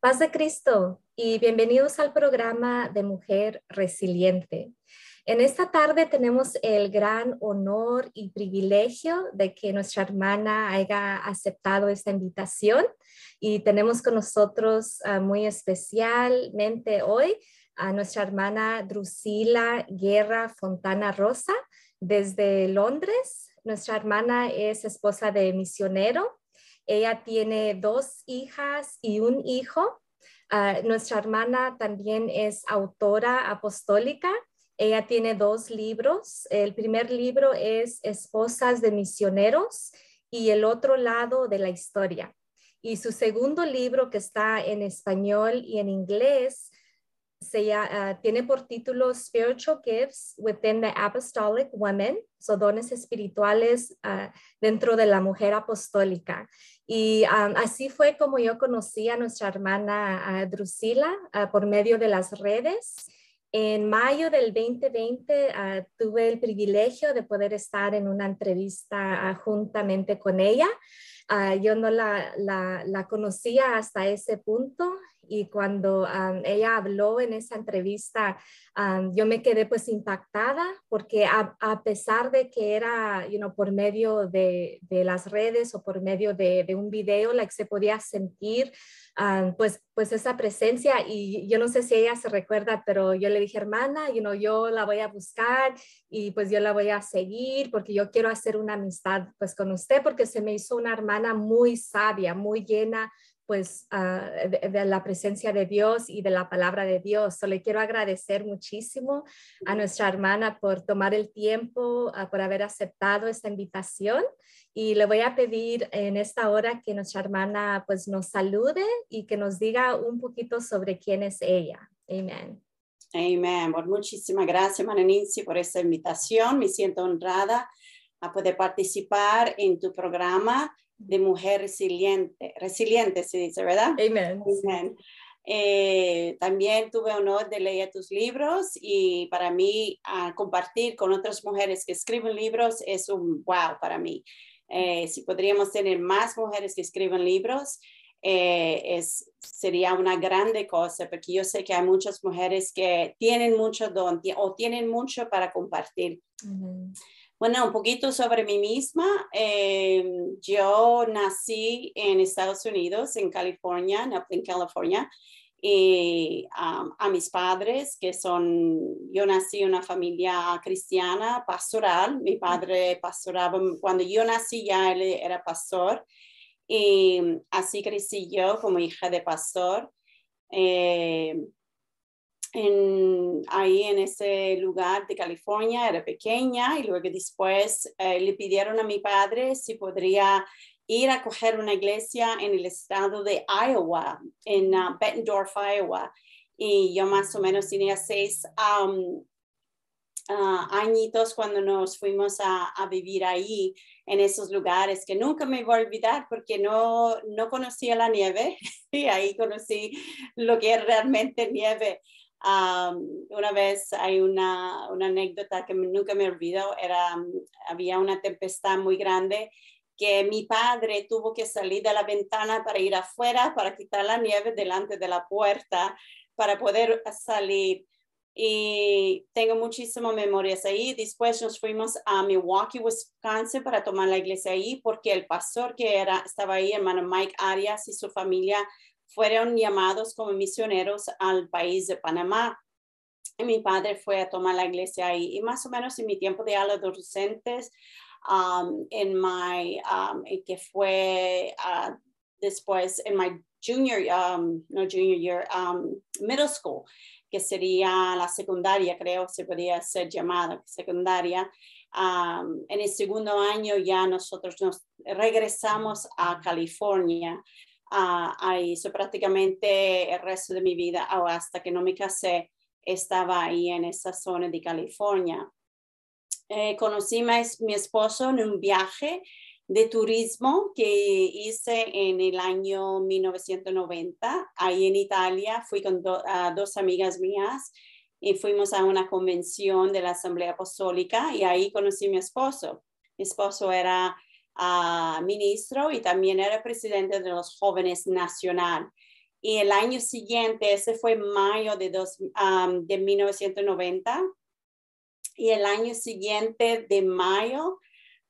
Paz de Cristo y bienvenidos al programa de Mujer Resiliente. En esta tarde tenemos el gran honor y privilegio de que nuestra hermana haya aceptado esta invitación y tenemos con nosotros uh, muy especialmente hoy a nuestra hermana Drusila Guerra Fontana Rosa desde Londres. Nuestra hermana es esposa de misionero ella tiene dos hijas y un hijo. Uh, nuestra hermana también es autora apostólica. Ella tiene dos libros. El primer libro es Esposas de Misioneros y el otro lado de la historia. Y su segundo libro que está en español y en inglés se, uh, tiene por título Spiritual Gifts Within the Apostolic Women, so dones espirituales uh, dentro de la mujer apostólica. Y así fue como yo conocí a nuestra hermana uh, Drusila por medio de las redes. En mayo del 2020 tuve el privilegio de poder estar en una entrevista juntamente con ella. yo no la conocía hasta ese punto y cuando ella habló en esa entrevista, yo me quedé pues impactada porque a, pesar de que era, you know, por medio de, de, las redes o por medio de, de un video, la que se podía sentir pues, pues esa presencia y yo no sé si ella se recuerda, pero yo le dije, hermana, you know, yo la voy a buscar y pues yo la voy a seguir porque yo quiero hacer una amistad pues con usted porque se me hizo una hermana muy sabia, muy llena pues uh, de, la presencia de Dios y de la palabra de Dios. So, le quiero agradecer muchísimo a nuestra hermana por tomar el tiempo, uh, por haber aceptado esta invitación y le voy a pedir en esta hora que nuestra hermana pues nos salude y que nos diga un poquito sobre quién es ella. Amén. Amén. Bueno, muchísimas gracias, Nancy, por esta invitación. Me siento honrada a poder participar en tu programa de mujer resiliente, resiliente se dice, ¿verdad? Amén. Eh, también tuve honor de leer tus libros y para mí uh, compartir con otras mujeres que escriben libros es un wow para mí. Eh, si podríamos tener más mujeres que escriben libros, eh, es, sería una grande cosa, porque yo sé que hay muchas mujeres que tienen mucho don o tienen mucho para compartir. Uh -huh. Bueno, un poquito sobre mí misma. Eh, yo nací en Estados Unidos, en California, en California, y um, a mis padres, que son, yo nací en una familia cristiana, pastoral. Mi padre pastoraba, cuando yo nací ya él era pastor, y así crecí yo como hija de pastor. Eh, en, ahí en ese lugar de California, era pequeña y luego después eh, le pidieron a mi padre si podría ir a coger una iglesia en el estado de Iowa, en uh, Bettendorf, Iowa. Y yo más o menos tenía seis um, uh, añitos cuando nos fuimos a, a, vivir ahí, en esos lugares, que nunca me voy a olvidar porque no, no conocía la nieve y ahí conocí lo que es realmente nieve. Um, una vez hay una, una, anécdota que nunca me olvido, era, había una tempestad muy grande que mi padre tuvo que salir de la ventana para ir afuera, para quitar la nieve delante de la puerta, para poder salir. Y tengo muchísimas memorias ahí. Después nos fuimos a Milwaukee, Wisconsin, para tomar la iglesia ahí, porque el pastor que era, estaba ahí, hermano Mike Arias y su familia, fueron llamados como misioneros al país de Panamá. Y mi padre fue a tomar la iglesia ahí. Y más o menos en mi tiempo de adolescentes, um, en my, um, que fue uh, después en my junior, um, no junior year, um, middle school, que sería la secundaria, creo, se podría ser llamada secundaria. En el segundo año ya nosotros nos regresamos a California uh, ahí. So, prácticamente el resto de mi vida, o hasta que no me casé, estaba ahí en esa zona de California. Eh, conocí a mi esposo en un viaje de turismo que hice en el año 1990, ahí en Italia. Fui con do, uh, dos amigas mías y fuimos a una convención de la Asamblea Apostólica y ahí conocí a mi esposo. Mi esposo era uh, ministro y también era presidente de los jóvenes nacional. Y el año siguiente, ese fue mayo de, dos, de 1990. Y el año siguiente de mayo,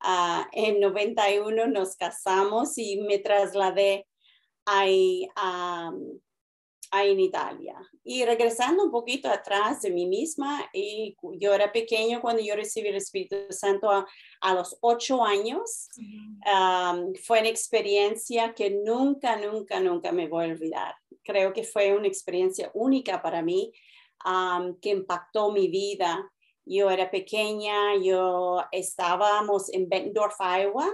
uh, en 91, nos casamos y me trasladé ahí en Italia. Y regresando un poquito atrás de mí misma, y yo era pequeño cuando yo recibí el Espíritu Santo a, los ocho años. fue una experiencia que nunca, nunca, nunca me voy a olvidar. Creo que fue una experiencia única para mí que impactó mi vida. Yo era pequeña, yo estábamos en Bettendorf, Iowa,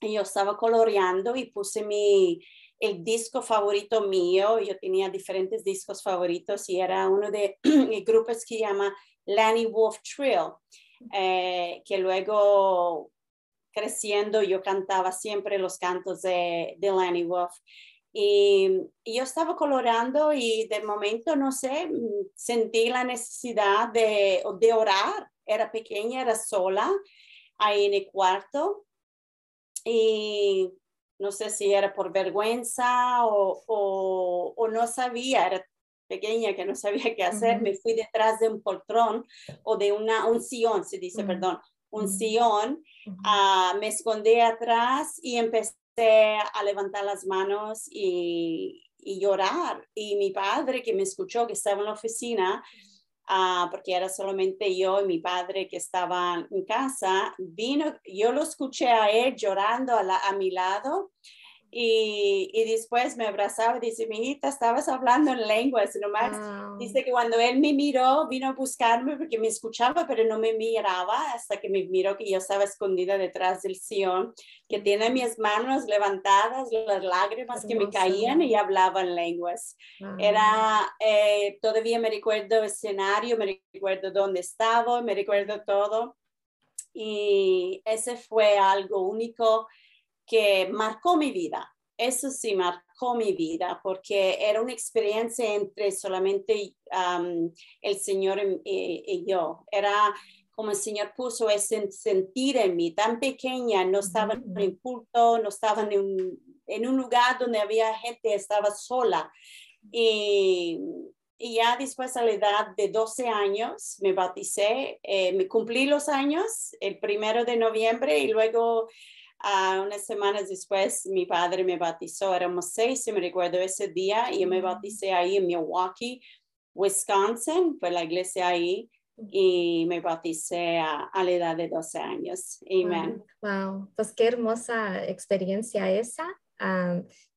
y yo estaba coloreando y puse mi, el disco favorito mío, yo tenía diferentes discos favoritos y era uno de grupos que llama Lanny Wolf Trill, eh, que luego creciendo yo cantaba siempre los cantos de, de Lanny Wolf. Y, yo estaba colorando y de momento, no sé, sentí la necesidad de, orar. Era pequeña, era sola ahí en el cuarto. No sé si era por vergüenza o, o, no sabía, era pequeña que no sabía qué hacer, me fui detrás de un poltrón o de una, un sillón, se dice, perdón, un sillón, ah, me escondí atrás y empecé a levantar las manos y, y llorar. Y mi padre que me escuchó, que estaba en la oficina, Ah, porque era solamente yo y mi padre que estaban en casa, vino, yo lo escuché a él llorando a, a mi lado y, y, después me abrazaba y dice, mi hijita, estabas hablando en lenguas, nomás. Dice que cuando él me miró, vino a buscarme porque me escuchaba, pero no me miraba hasta que me miró que yo estaba escondida detrás del sillón, que tiene mis manos levantadas, las lágrimas que me caían y hablaba en lenguas. Era, eh, todavía me recuerdo el escenario, me recuerdo dónde estaba, me recuerdo todo. Y ese fue algo único que marcó mi vida. Eso sí marcó mi vida porque era una experiencia entre solamente el Señor y, yo. Era como el Señor puso ese sentir en mí, tan pequeña, no estaba en un culto, no estaba en un, en un lugar donde había gente, estaba sola. Y, y ya después a la edad de 12 años me bauticé, eh, me cumplí los años el primero de noviembre y luego unas semanas después mi padre me bautizó, éramos seis, y me recuerdo ese día, y yo me bauticé ahí en Milwaukee, Wisconsin, fue la iglesia ahí, y me bauticé a, la edad de 12 años. Amén. Wow, pues qué hermosa experiencia esa.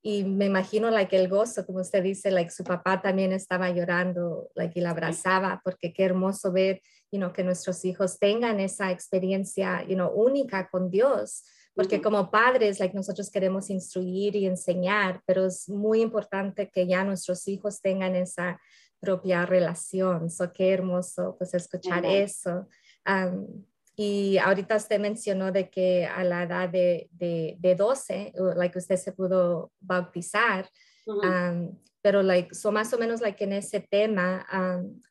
y me imagino like, el gozo, como usted dice, like, su papá también estaba llorando like, y la abrazaba, porque qué hermoso ver you know, que nuestros hijos tengan esa experiencia you know, única con Dios porque como padres, like, nosotros queremos instruir y enseñar, pero es muy importante que ya nuestros hijos tengan esa propia relación. So, qué hermoso pues escuchar eso. y ahorita usted mencionó de que a la edad de, de, de 12, like usted se pudo bautizar pero like, so más o menos like en ese tema,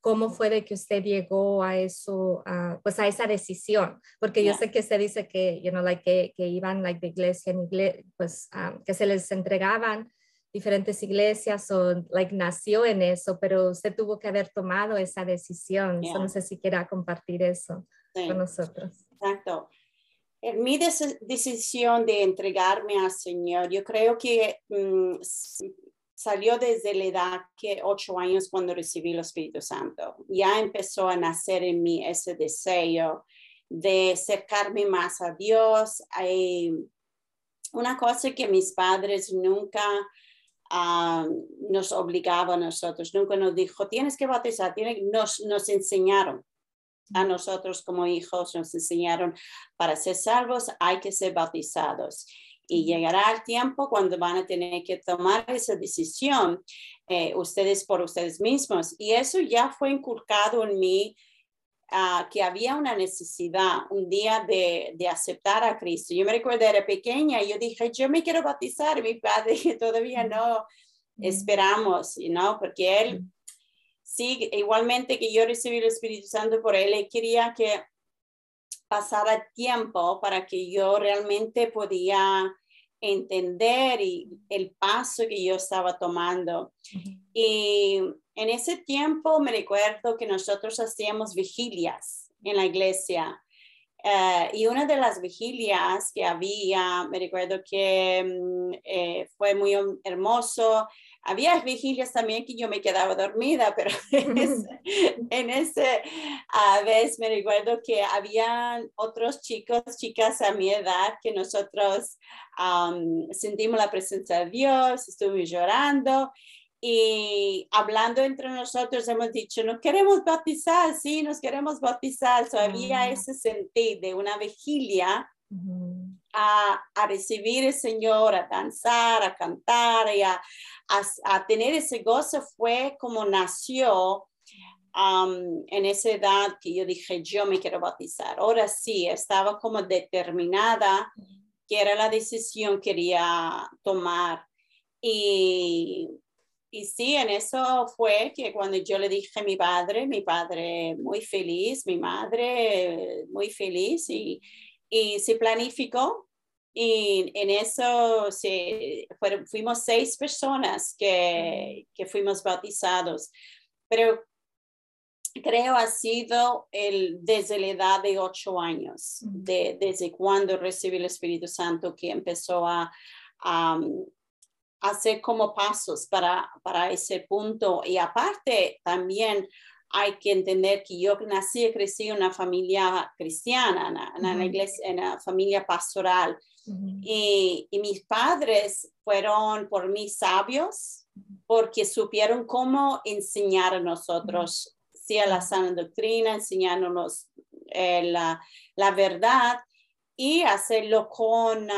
¿cómo fue de que usted llegó a eso, pues a esa decisión? Porque yo sé que usted dice que, you know, like que, que iban like de iglesia en iglesia, pues que se les entregaban diferentes iglesias o like nació en eso, pero usted tuvo que haber tomado esa decisión. no sé si quiera compartir eso con nosotros. Exacto. En mi decisión de entregarme al Señor, yo creo que mm, salió desde la edad que ocho años cuando recibí el Espíritu Santo. Ya empezó a nacer en mí ese deseo de acercarme más a Dios. Una cosa que mis padres nunca ah, nos obligaban a nosotros, nunca nos dijo, tienes que bautizar, nos, nos enseñaron a nosotros como hijos, nos enseñaron para ser salvos hay que ser bautizados y llegará el tiempo cuando van a tener que tomar esa decisión eh, ustedes por ustedes mismos. Y eso ya fue inculcado en mí, ah, que había una necesidad un día de, de, aceptar a Cristo. Yo me recuerdo, era pequeña, y yo dije, yo me quiero bautizar, mi padre todavía no esperamos, ¿no? Porque él, sí, igualmente que yo recibí el Espíritu Santo por él, él quería que pasara tiempo para que yo realmente podía entender y el paso que yo estaba tomando. Y en ese tiempo me recuerdo que nosotros hacíamos vigilias en la iglesia. Eh, y una de las vigilias que había, me recuerdo que mm, eh, fue muy hermoso. Había vigilias también que yo me quedaba dormida, pero en ese, a vez me recuerdo que había otros chicos, chicas a mi edad que nosotros sentimos la presencia de Dios, estuvimos llorando y hablando entre nosotros hemos dicho, no queremos bautizar, sí, nos queremos bautizar. So, había ese sentir de una vigilia a, a, recibir el Señor, a danzar, a cantar y a, a, tener ese gozo. Fue como nació um, en esa edad que yo dije, yo me quiero bautizar. Ahora sí, estaba como determinada que era la decisión que quería tomar. Y y sí, en eso fue que cuando yo le dije a mi padre, mi padre muy feliz, mi madre muy feliz y, y se planificó. Y en eso se, fuimos seis personas que, que fuimos bautizados. Pero creo ha sido el, desde la edad de ocho años, de, desde cuando recibí el Espíritu Santo, que empezó a, a, hacer como pasos para, para ese punto. Y aparte, también hay que entender que yo nací y crecí en una familia cristiana, en, la iglesia, en una familia pastoral. y, y, mis padres fueron por mí sabios porque supieron cómo enseñar a nosotros, sí, a la sana doctrina, enseñándonos eh, la, la, verdad y hacerlo con,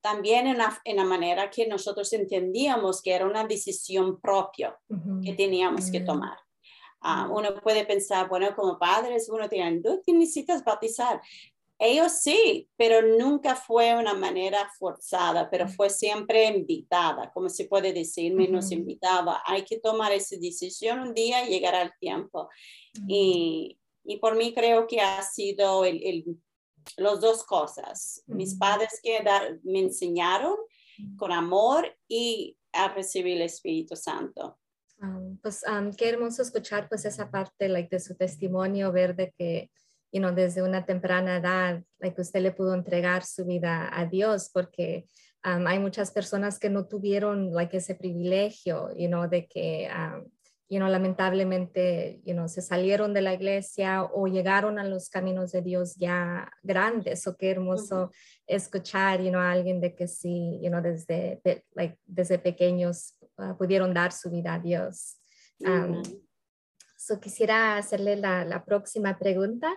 también en la, manera que nosotros entendíamos que era una decisión propia que teníamos que tomar. Ah, uno puede pensar, bueno, como padres, uno tiene, tú necesitas bautizar. Ellos sí, pero nunca fue una manera forzada, pero fue siempre invitada, como se puede decir, menos invitada. Hay que tomar esa decisión un día y llegar al tiempo. y, y, por mí creo que ha sido el, el las dos cosas. Mis padres que me enseñaron con amor y a recibir el Espíritu Santo. pues qué hermoso escuchar pues esa parte like, de su testimonio, ver de que you know, desde una temprana edad like, usted le pudo entregar su vida a Dios porque hay muchas personas que no tuvieron like, ese privilegio you know, de que you know, lamentablemente, you know, se salieron de la iglesia o llegaron a los caminos de Dios ya grandes. O qué hermoso escuchar, you know, a alguien de que sí, you know, desde, like, desde pequeños ah, pudieron dar su vida a Dios. Um, so quisiera hacerle la, la próxima pregunta.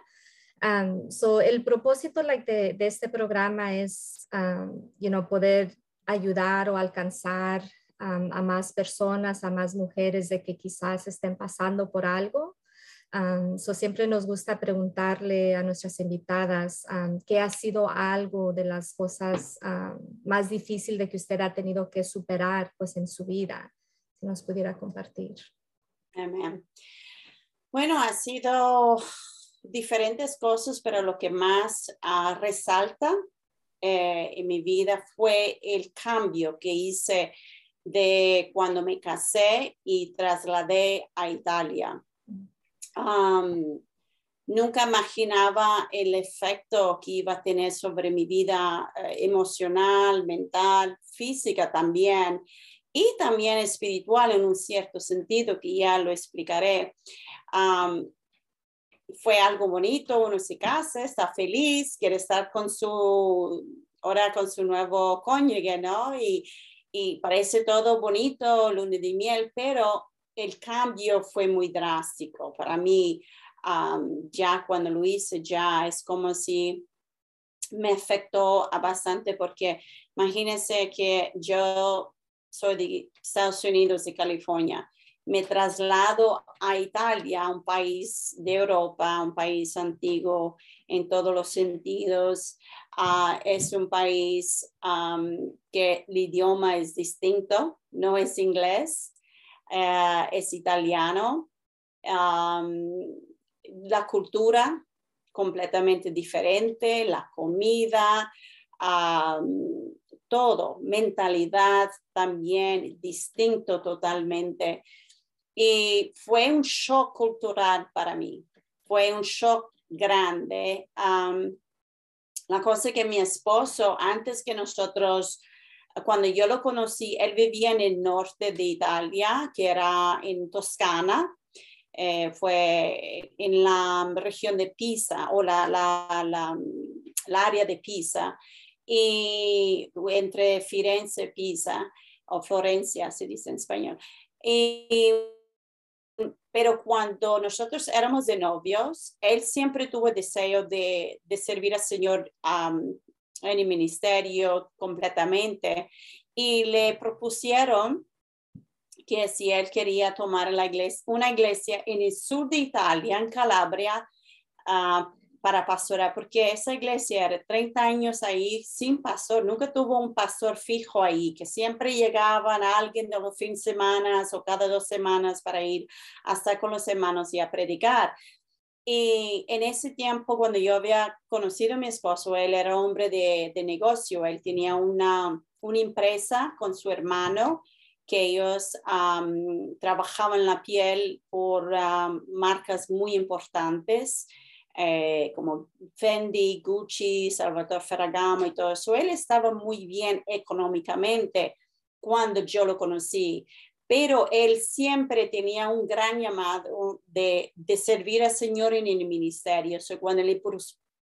Um, so el propósito like, de, de este programa es, um, you know, poder ayudar o alcanzar a más personas, a más mujeres de que quizás estén pasando por algo. so siempre nos gusta preguntarle a nuestras invitadas qué ha sido algo de las cosas más difíciles de que usted ha tenido que superar pues en su vida. Si nos pudiera compartir. Amén. Bueno, ha sido diferentes cosas, pero lo que más ah, resalta eh, en mi vida fue el cambio que hice de cuando me casé y trasladé a Italia. nunca imaginaba el efecto que iba a tener sobre mi vida eh, emocional, mental, física también y también espiritual en un cierto sentido que ya lo explicaré. fue algo bonito, uno se casa, está feliz, quiere estar con su, ahora con su nuevo cónyuge, ¿no? Y, y parece todo bonito, lunes de miel, pero el cambio fue muy drástico. Para mí, ya cuando lo hice, ya es como si me afectó bastante porque imagínense que yo soy de Estados Unidos, de California. Me traslado a Italia, un país de Europa, un país antiguo en todos los sentidos. Ah, es un país que el idioma es distinto, no es inglés, eh, es italiano. la cultura completamente diferente, la comida, todo, mentalidad también distinto totalmente. Y fue un shock cultural para mí, fue un shock grande. La cosa que mi esposo, antes que nosotros, cuando yo lo conocí, él vivía en el norte de Italia, que era en Toscana, eh, fue en la región de Pisa o la, la, la, la área de Pisa y entre Firenze y Pisa, o Florencia se dice en español. Pero cuando nosotros éramos de novios, él siempre tuvo deseo de, de servir al Señor en el ministerio completamente. Y le propusieron que si él quería tomar la iglesia, una iglesia en el sur de Italia, en Calabria, uh, para pastorar, porque esa iglesia era 30 años ahí sin pastor, nunca tuvo un pastor fijo ahí, que siempre llegaban a alguien de los fines de semana o cada dos semanas para ir hasta con los hermanos y a predicar. Y en ese tiempo, cuando yo había conocido a mi esposo, él era hombre de, de negocio, él tenía una, una empresa con su hermano que ellos trabajaban la piel por marcas muy importantes eh, como Fendi, Gucci, Salvatore Ferragamo y todo eso. Él estaba muy bien económicamente cuando yo lo conocí, pero él siempre tenía un gran llamado de, de servir al Señor en el ministerio. So, cuando le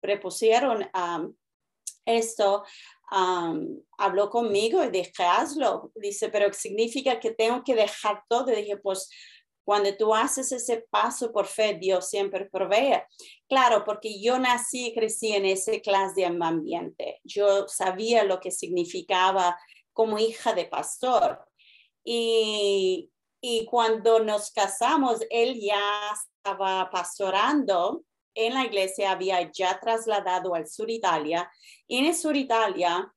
propusieron um, esto, um, habló conmigo y dije, hazlo. Dice, pero significa que tengo que dejar todo. Dije, pues cuando tú haces ese paso por fe, Dios siempre provee. Claro, porque yo nací y crecí en ese clase de ambiente. Yo sabía lo que significaba como hija de pastor. Y, y cuando nos casamos, él ya estaba pastorando en la iglesia, había ya trasladado al sur Italia. Y en el sur Italia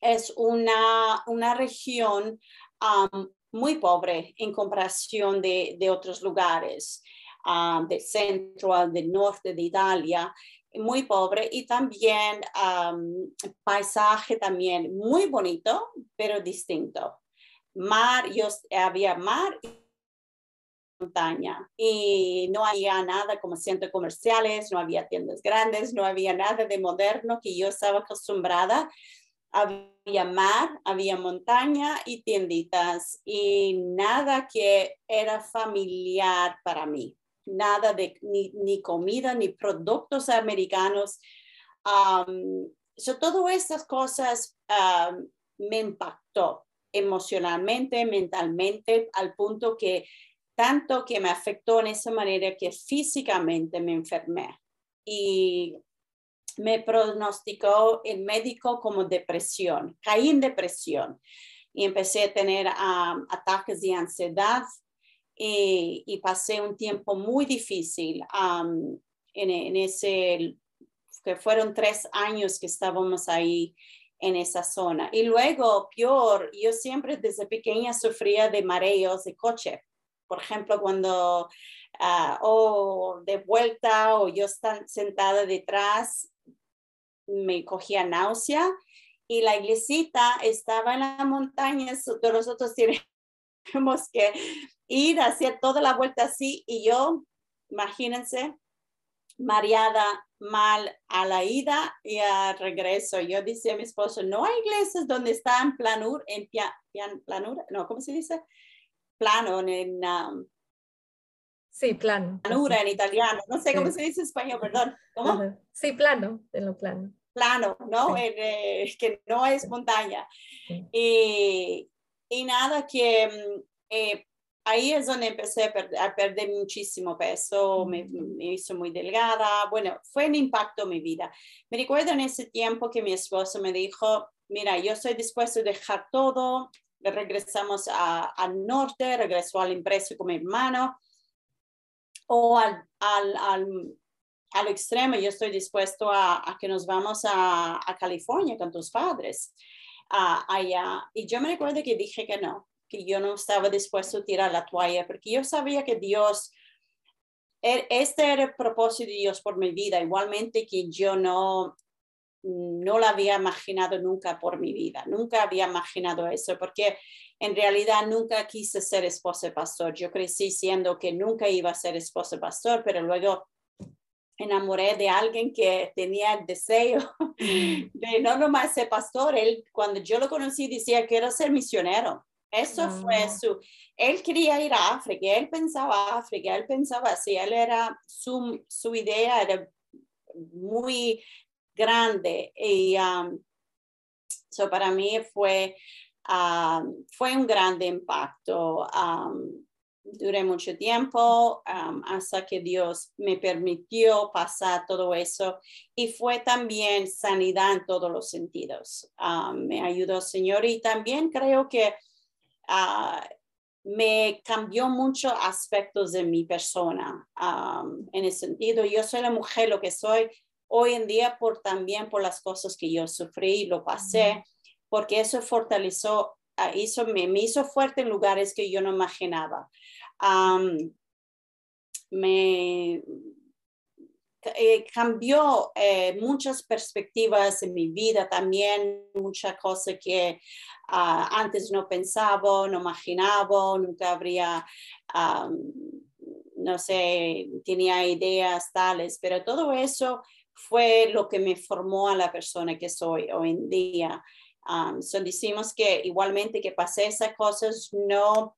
es una, una región um, muy pobre en comparación de, de otros lugares um, del centro al del norte de Italia, muy pobre y también um, paisaje también muy bonito, pero distinto. Mar, yo, había mar y montaña y no había nada como centros comerciales, no había tiendas grandes, no había nada de moderno que yo estaba acostumbrada había mar, había montaña y tienditas y nada que era familiar para mí, nada de ni, comida ni productos americanos. Um, so, todas estas cosas me impactó emocionalmente, mentalmente, al punto que tanto que me afectó en esa manera que físicamente me enfermé. Y me pronosticó el médico como depresión. Caí en depresión y empecé a tener ataques de ansiedad y, pasé un tiempo muy difícil en, ese, que fueron tres años que estábamos ahí en esa zona. Y luego, peor, yo siempre desde pequeña sufría de mareos de coche. Por ejemplo, cuando ah, o de vuelta o yo estaba sentada detrás me cogía náusea y la iglesita estaba en la montaña, nosotros tenemos que ir a hacer toda la vuelta así y yo, imagínense, mareada mal a la ida y al regreso. Yo decía a mi esposo, no hay iglesias donde está en planura, en planura, no, ¿cómo se dice? Plano, en... Um, sí, plano. Planura en italiano, no sé cómo se dice en español, perdón. ¿Cómo? Sí, plano, en lo plano plano, ¿no? Eh, que no es montaña. Y, y, nada, que mm, eh, ahí es donde empecé a perder, muchísimo peso, me, me, hizo muy delgada. Bueno, fue un impacto en mi vida. Me recuerdo en ese tiempo que mi esposo me dijo, mira, yo estoy dispuesto a dejar todo, regresamos al norte, regresó al impreso con mi hermano, o al, al, al al extremo, yo estoy dispuesto a, que nos vamos a, California con tus padres allá. Y yo me recuerdo que dije que no, que yo no estaba dispuesto a tirar la toalla, porque yo sabía que Dios, e, este era el propósito de Dios por mi vida, igualmente que yo no, no lo había imaginado nunca por mi vida, nunca había imaginado eso, porque en realidad nunca quise ser esposa de pastor. Yo crecí siendo que nunca iba a ser esposa de pastor, pero luego enamoré de alguien que tenía el deseo de no nomás ser pastor. Él, cuando yo lo conocí, decía, quiero ser misionero. Eso fue su, él quería ir a África, él pensaba África, él pensaba así, él era, su, su idea era muy grande y um, para mí fue, um, fue un grande impacto. Um, duré mucho tiempo um, hasta que Dios me permitió pasar todo eso y fue también sanidad en todos los sentidos. me ayudó Señor y también creo que uh, me cambió muchos aspectos de mi persona en el sentido, yo soy la mujer, lo que soy hoy en día por también por las cosas que yo sufrí y lo pasé, porque eso fortaleció, ah, hizo, me, me hizo fuerte en lugares que yo no imaginaba. me eh, cambió eh, muchas perspectivas en mi vida también, muchas cosas que ah, antes no pensaba, no imaginaba, nunca habría no sé, tenía ideas tales, pero todo eso fue lo que me formó a la persona que soy hoy en día. Um, so decimos que igualmente que pasé esas cosas, no,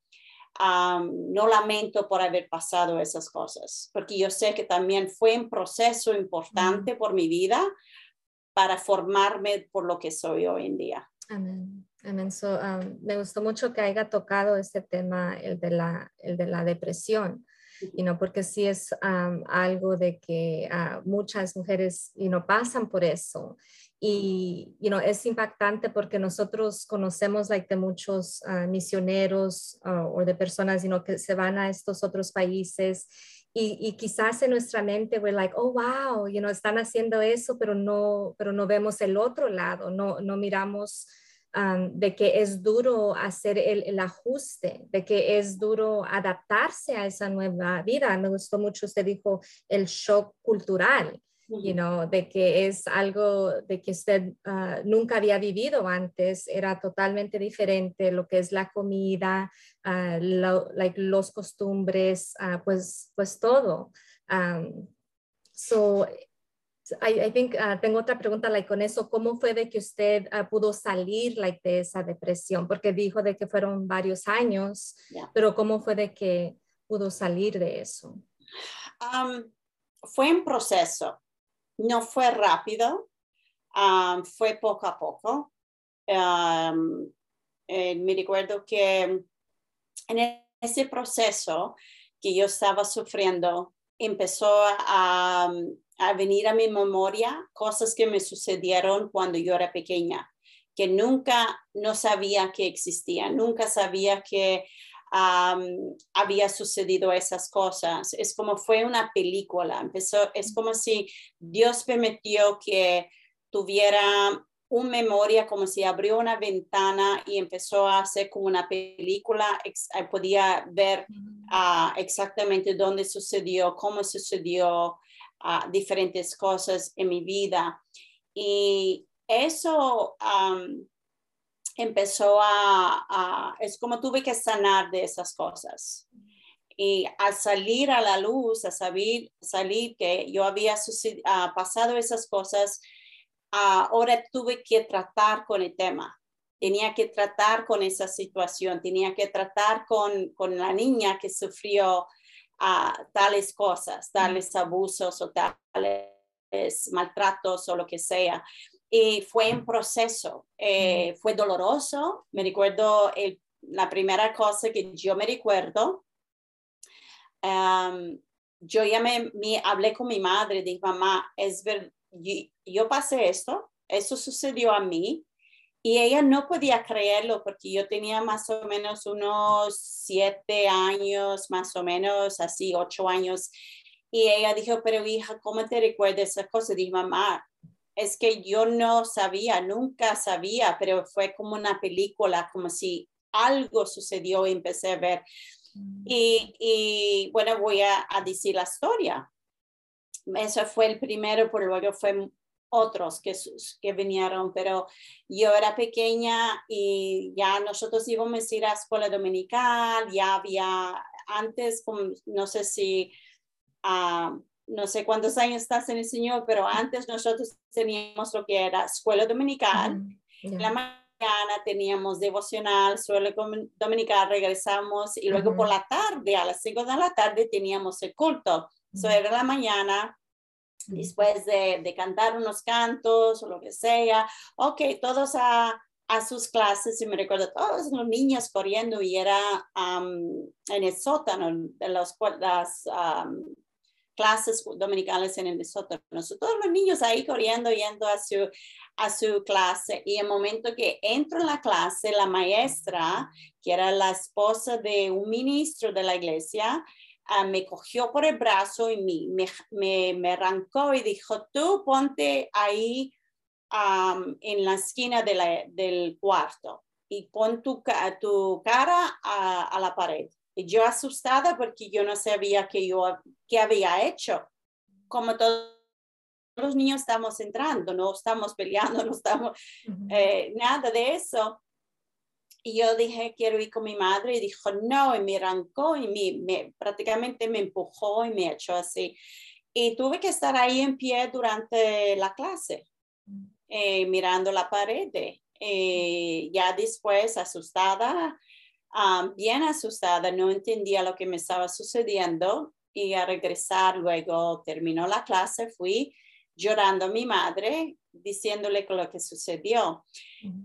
um, no lamento por haber pasado esas cosas, porque yo sé que también fue un proceso importante por mi vida para formarme por lo que soy hoy en día. Amén. Amén. So, um, me gustó mucho que haya tocado este tema, el de la, el de la depresión y no porque sí es algo de que ah, muchas mujeres y no pasan por eso. Y you know, es impactante porque nosotros conocemos like, de muchos ah, misioneros ah, o de personas you know, que se van a estos otros países y, y, quizás en nuestra mente we're like, oh, wow, you know, están haciendo eso, pero no, pero no vemos el otro lado, no, no miramos de que es duro hacer el, ajuste, de que es duro adaptarse a esa nueva vida. Me gustó mucho, usted dijo, el shock cultural, you know, de que es algo de que usted ah, nunca había vivido antes, era totalmente diferente lo que es la comida, uh, like, los costumbres, ah, pues, pues todo. so, I, think uh, tengo otra pregunta like, con eso. ¿Cómo fue de que usted uh, pudo salir like, de esa depresión? Porque dijo de que fueron varios años, pero ¿cómo fue de que pudo salir de eso? Um, fue un proceso. No fue rápido, um, fue poco a poco. Um, eh, me recuerdo que en ese proceso que yo estaba sufriendo, empezó a a venir a mi memoria cosas que me sucedieron cuando yo era pequeña, que nunca no sabía que existían, nunca sabía que había sucedido esas cosas. Es como fue una película, empezó, es como si Dios permitió que tuviera una memoria como si abrió una ventana y empezó a hacer como una película, eh, podía ver ah, exactamente dónde sucedió, cómo sucedió, diferentes cosas en mi vida. Y eso empezó a, es como tuve que sanar de esas cosas. Y al salir a la luz, a saber, salir que yo había pasado esas cosas, ahora tuve que tratar con el tema. Tenía que tratar con esa situación, tenía que tratar con, con la niña que sufrió a tales cosas, tales abusos o tales maltratos o lo que sea. Y fue un proceso, eh, fue doloroso. Me recuerdo la primera cosa que yo me recuerdo. yo ya me, hablé con mi madre, dije, mamá, es ver, yo pasé esto, eso sucedió a mí, y ella no podía creerlo porque yo tenía más o menos unos siete años, más o menos así, ocho años. Y ella dijo, pero hija, ¿cómo te recuerdas esa cosa? Dije, mamá, es que yo no sabía, nunca sabía, pero fue como una película, como si algo sucedió y empecé a ver. Mm. Y, y bueno, voy a, a, decir la historia. Eso fue el primero, pero luego fue otros que, que vinieron, pero yo era pequeña y ya nosotros íbamos a ir a escuela dominical, ya había antes, no sé si, uh, no sé cuántos años estás en el Señor, pero antes nosotros teníamos lo que era escuela dominical. La mañana teníamos devocional, escuela dominical, regresamos y luego por la tarde, a las 5 de la tarde, teníamos el culto. Eso era la mañana, después de, cantar unos cantos o lo que sea, ok, todos a, sus clases y me recuerdo todos los niños corriendo y era en el sótano de las, las clases dominicales en el sótano. Todos los niños ahí corriendo, yendo a su, a su clase y el momento que entro en la clase, la maestra, que era la esposa de un ministro de la iglesia, Ah, me cogió por el brazo y me, me, me, arrancó y dijo, tú ponte ahí en la esquina de la, del cuarto y pon tu, tu cara a, a, la pared. Y yo asustada porque yo no sabía qué yo qué había hecho. Como todos los niños estamos entrando, no estamos peleando, no estamos, eh, nada de eso. Y yo dije, quiero ir con mi madre y dijo, no, y me arrancó y me, me, prácticamente me empujó y me echó así. Y tuve que estar ahí en pie durante la clase, eh, mirando la pared. Eh, ya después, asustada, ah, bien asustada, no entendía lo que me estaba sucediendo y a regresar luego terminó la clase, fui llorando a mi madre, diciéndole lo que sucedió.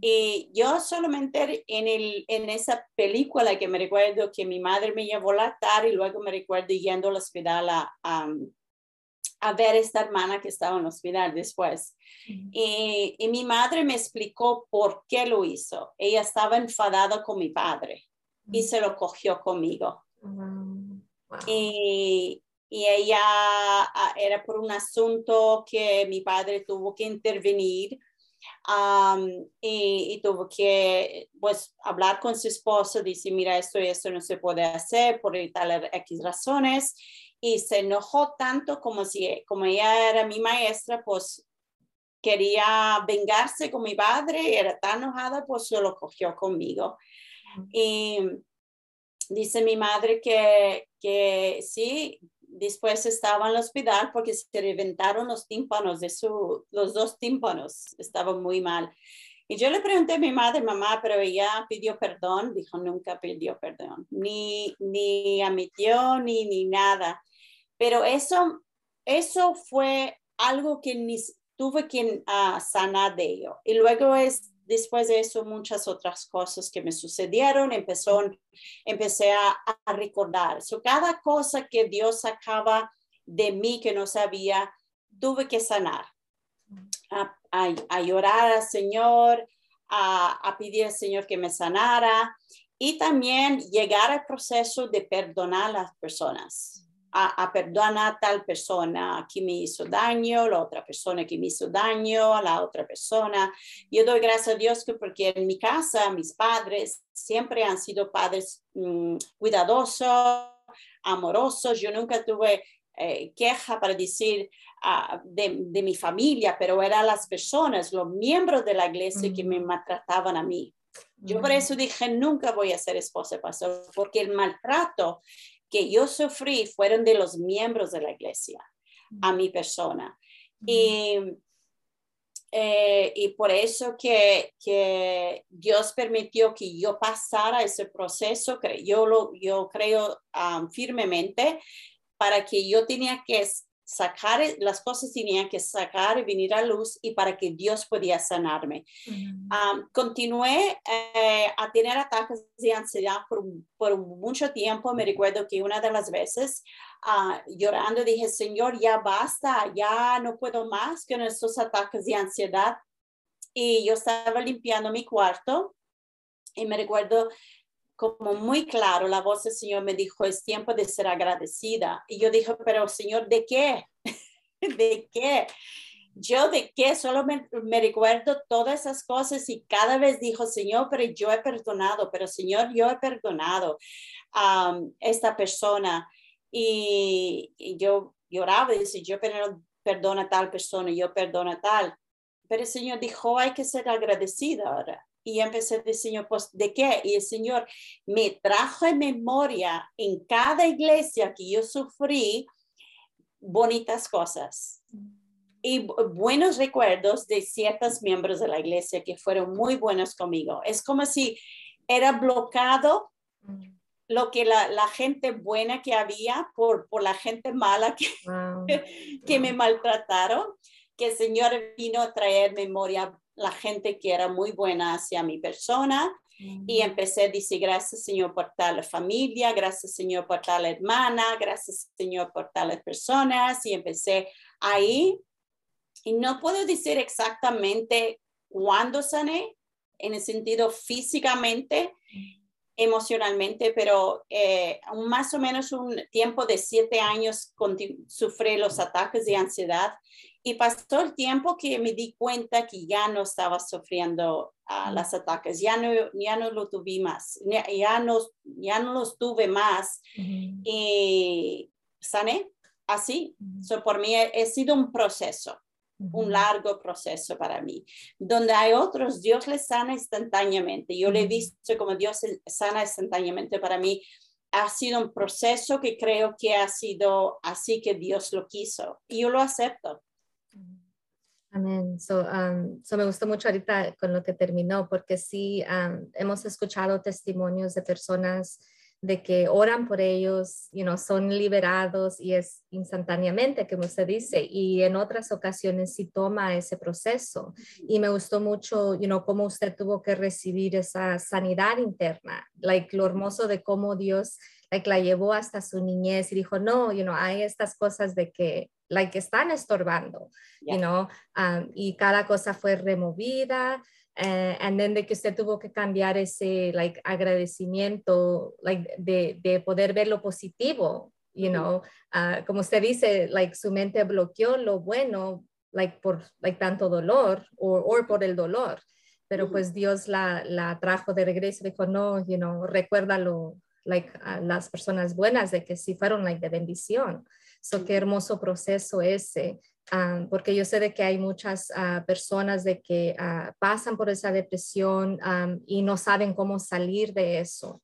Y yo solamente en, el, en esa película que me recuerdo que mi madre me llevó a la tarde y luego me recuerdo yendo al hospital a, a, ver a esta hermana que estaba en el hospital después. y, y, mi madre me explicó por qué lo hizo. Ella estaba enfadada con mi padre y se lo cogió conmigo. Y, y ella ah, era por un asunto que mi padre tuvo que intervenir y, tuvo que pues hablar con su esposo, dice, mira, esto y esto no se puede hacer por tal X razones y se enojó tanto como si, como ella era mi maestra, pues quería vengarse con mi padre, era tan enojada, pues se lo cogió conmigo. Y dice mi madre que, que sí, después estaba en el hospital porque se reventaron los tímpanos de su, los dos tímpanos, estaba muy mal. Y yo le pregunté a mi madre, mamá, pero ella pidió perdón, dijo, nunca pidió perdón, ni, ni admitió, ni, ni nada. Pero eso, eso fue algo que ni, tuve que uh, sanar de ello. Y luego es después de eso muchas otras cosas que me sucedieron, empezó, empecé a, recordar. So, cada cosa que Dios sacaba de mí que no sabía, tuve que sanar, a, a, llorar al Señor, a, a pedir al Señor que me sanara y también llegar al proceso de perdonar a las personas a, perdonar a tal persona que me hizo daño, la otra persona que me hizo daño, a la otra persona. Yo doy gracias a Dios que porque en mi casa mis padres siempre han sido padres mm, cuidadosos, amorosos. Yo nunca tuve eh, queja para decir ah, de, de, mi familia, pero eran las personas, los miembros de la iglesia que me maltrataban a mí. Yo por eso dije, nunca voy a ser esposa pastor, porque el maltrato que yo sufrí fueron de los miembros de la iglesia a mi persona. Y, eh, y por eso que, que, Dios permitió que yo pasara ese proceso, yo, lo, yo creo um, firmemente, para que yo tenía que sacar, las cosas tenían que sacar y venir a luz y para que Dios podía sanarme. continué eh, a tener ataques de ansiedad por, por, mucho tiempo. Me recuerdo que una de las veces ah, llorando dije, Señor, ya basta, ya no puedo más con estos ataques de ansiedad. Y yo estaba limpiando mi cuarto y me recuerdo como muy claro, la voz del Señor me dijo, es tiempo de ser agradecida. Y yo dije, pero Señor, ¿de qué? ¿De qué? Yo de qué, solo me, recuerdo todas esas cosas y cada vez dijo, Señor, pero yo he perdonado, pero Señor, yo he perdonado a esta persona. Y, yo lloraba y decía, yo he perdona a tal persona, yo perdono a tal. Pero el Señor dijo, hay que ser agradecido ahora. Y empecé a decir, Señor, pues, ¿de qué? Y el Señor me trajo en memoria en cada iglesia que yo sufrí bonitas cosas y buenos recuerdos de ciertos miembros de la iglesia que fueron muy buenos conmigo. Es como si era bloqueado lo que la, la gente buena que había por, por la gente mala que, que me maltrataron, que el Señor vino a traer memoria la gente que era muy buena hacia mi persona. Y mm. empecé a decir, gracias Señor por tal familia, gracias Señor por tal hermana, gracias Señor por tales personas. Y empecé ahí y no puedo decir exactamente cuándo sané, en el sentido físicamente, emocionalmente, pero eh, más o menos un tiempo de siete años sufrí los ataques de ansiedad y pasó el tiempo que me di cuenta que ya no estaba sufriendo uh, los ataques, ya no, ya no lo tuve más, ya no, ya no los tuve más y sané así. por mí ha sido un proceso un largo proceso para mí. Donde hay otros, Dios les sana instantáneamente. Yo le he visto como Dios sana instantáneamente para mí. Ha sido un proceso que creo que ha sido así que Dios lo quiso. Y yo lo acepto. Amén. So, um, me gustó mucho ahorita con lo que terminó, porque sí um, hemos escuchado testimonios de personas de que oran por ellos, you son liberados y es instantáneamente, como usted dice, y en otras ocasiones sí toma ese proceso. Y me gustó mucho, you know, cómo usted tuvo que recibir esa sanidad interna, like lo hermoso de cómo Dios like, la llevó hasta su niñez y dijo, no, you hay estas cosas de que like están estorbando, you know, um, y cada cosa fue removida Uh, and then de que usted tuvo que cambiar ese like agradecimiento like de, de poder ver lo positivo you know uh, como usted dice like su mente bloqueó lo bueno like por like tanto dolor o or por el dolor. Pero pues Dios la, la trajo de regreso dijo no you know recuérdalo like a las personas buenas de que sí fueron like de bendición so qué hermoso proceso ese Ah, porque yo sé de que hay muchas ah, personas de que ah, pasan por esa depresión y no saben cómo salir de eso.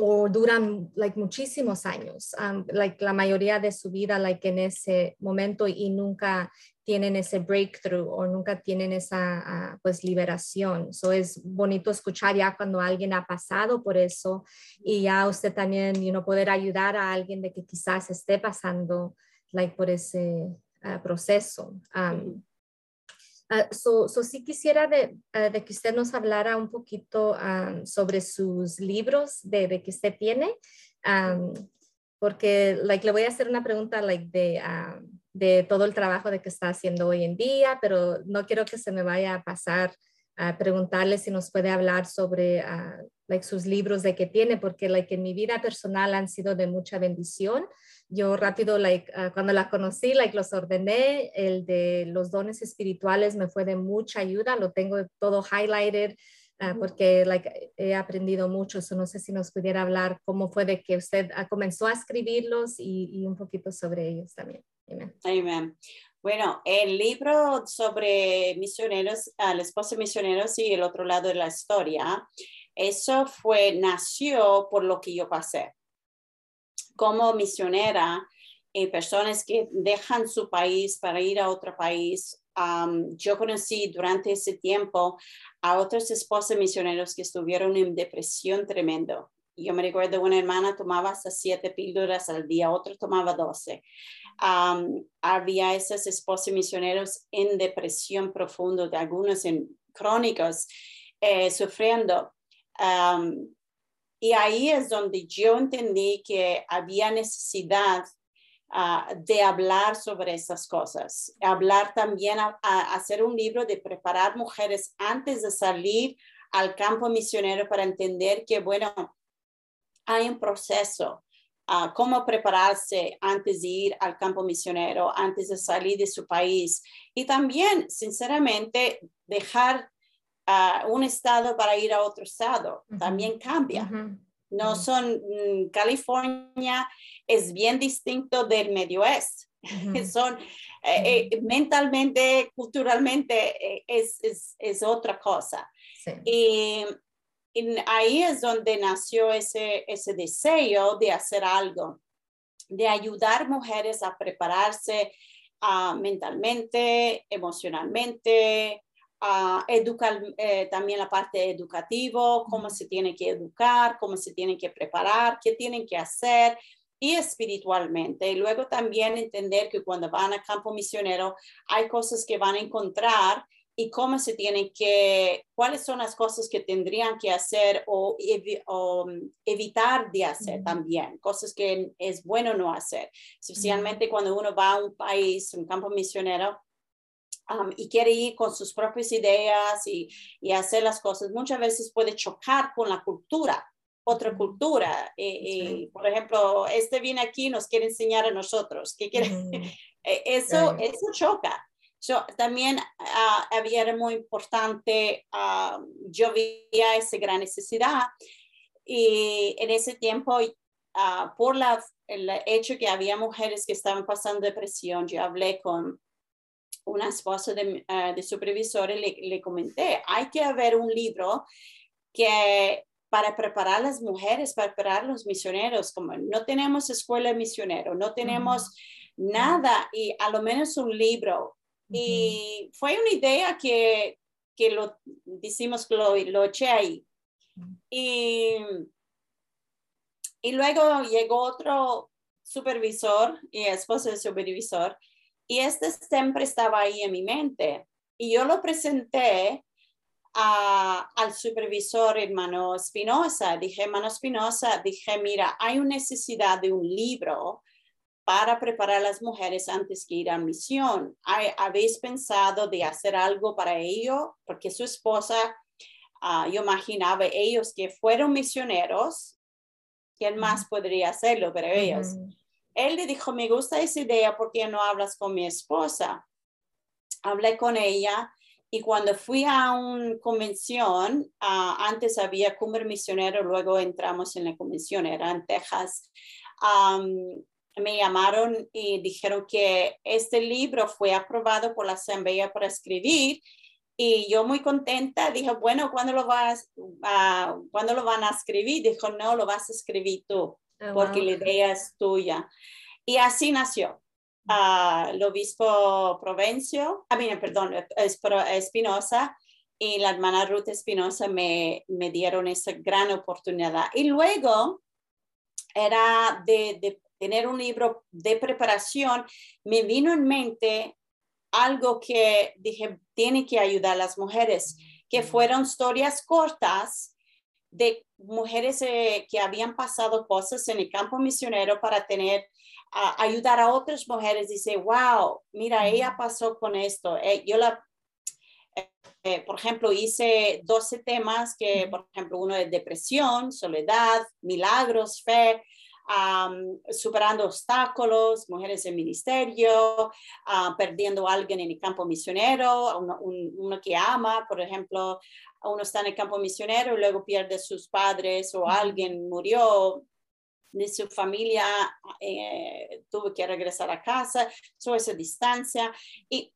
o duran like muchísimos años, like la mayoría de su vida like en ese momento y nunca tienen ese breakthrough o nunca tienen esa pues liberación. So es bonito escuchar ya cuando alguien ha pasado por eso y ya usted también you know, poder ayudar a alguien de que quizás esté pasando like, por ese uh, proceso. Um, uh, so, so, sí quisiera de, uh, de, que usted nos hablara un poquito um, sobre sus libros de, de, que usted tiene, um, porque like, le voy a hacer una pregunta like, de, de todo el trabajo de que está haciendo hoy en día, pero no quiero que se me vaya a pasar a preguntarle si nos puede hablar sobre like, sus libros de que tiene, porque like, en mi vida personal han sido de mucha bendición yo rápido, like, uh, cuando la conocí, like, los ordené, el de los dones espirituales me fue de mucha ayuda, lo tengo todo highlighted, uh, porque like, he aprendido mucho, so no sé si nos pudiera hablar cómo fue de que usted comenzó a escribirlos y, y, un poquito sobre ellos también. Amén. Bueno, el libro sobre misioneros, al esposo misioneros y el otro lado de la historia, eso fue, nació por lo que yo pasé como misionera, eh, personas que dejan su país para ir a otro país. yo conocí durante ese tiempo a otros esposos misioneros que estuvieron en depresión tremendo. Yo me recuerdo una hermana tomaba hasta siete píldoras al día, otro tomaba doce. Había esos esposos misioneros en depresión profunda, de algunos en crónicos, eh, sufriendo. Y ahí es donde yo entendí que había necesidad ah, de hablar sobre esas cosas, hablar también, a, hacer un libro de preparar mujeres antes de salir al campo misionero para entender que, bueno, hay un proceso, uh, cómo prepararse antes de ir al campo misionero, antes de salir de su país. Y también, sinceramente, dejar un estado para ir a otro estado. También cambia. No son, mm, California es bien distinto del medio oeste. son eh, eh, mentalmente, culturalmente, es, es, es, otra cosa. Y, ahí es donde nació ese, ese deseo de hacer algo, de ayudar mujeres a prepararse uh, mentalmente, emocionalmente, a educar eh, también la parte educativa, cómo se tiene que educar, cómo se tienen que preparar, qué tienen que hacer y espiritualmente. Y luego también entender que cuando van a campo misionero hay cosas que van a encontrar y cómo se tienen que, cuáles son las cosas que tendrían que hacer o, mm, evitar de hacer también, cosas que es bueno no hacer, especialmente cuando uno va a un país, un campo misionero, y quiere ir con sus propias ideas y, y, hacer las cosas, muchas veces puede chocar con la cultura, otra cultura. Y, por ejemplo, este viene aquí y nos quiere enseñar a nosotros. ¿Qué quiere? E, eso, eso choca. So, también uh, había muy importante, uh, yo veía esa gran necesidad y en ese tiempo, uh, por la, el hecho que había mujeres que estaban pasando depresión, yo hablé con una esposa de, de supervisor y le, le, comenté, hay que haber un libro que para preparar a las mujeres, para preparar a los misioneros, como no tenemos escuela de misionero, no tenemos nada y a lo menos un libro. Y fue una idea que, que lo decimos, lo, lo eché ahí. Y, y luego llegó otro supervisor y esposo del supervisor y este siempre estaba ahí en mi mente. Y yo lo presenté a, al supervisor hermano Espinosa. Dije, hermano Espinosa, dije, mira, hay una necesidad de un libro para preparar a las mujeres antes que ir a misión. ¿Habéis pensado de hacer algo para ello? Porque su esposa, uh, yo imaginaba ellos que fueron misioneros, ¿quién más podría hacerlo pero ellos? él le dijo, me gusta esa idea porque no hablas con mi esposa. Hablé con ella y cuando fui a una convención, ah, antes había Cumbre Misionero, luego entramos en la convención, era en Texas, me llamaron y dijeron que este libro fue aprobado por la Asamblea para escribir y yo muy contenta dije, bueno, ¿cuándo lo, vas, uh, ¿cuándo lo van a escribir? Dijo, no, lo vas a escribir tú. Oh, porque la idea es tuya. Y así nació. Uh, el obispo Provencio, a mí, perdón, Espinosa y la hermana Ruth Espinosa me, me dieron esa gran oportunidad. Y luego era de, de tener un libro de preparación, me vino en mente algo que dije, tiene que ayudar a las mujeres, que fueron historias cortas de mujeres eh, que habían pasado cosas en el campo misionero para tener, ayudar a otras mujeres. Dice, wow, mira, ella pasó con esto. Eh, yo la, eh, por ejemplo, hice 12 temas que, por ejemplo, uno es depresión, soledad, milagros, fe, superando obstáculos, mujeres en ministerio, perdiendo a alguien en el campo misionero, uno, uno, que ama, por ejemplo, uno está en el campo misionero y luego pierde a sus padres o alguien murió de su familia, eh, tuvo que regresar a casa, toda esa distancia. Y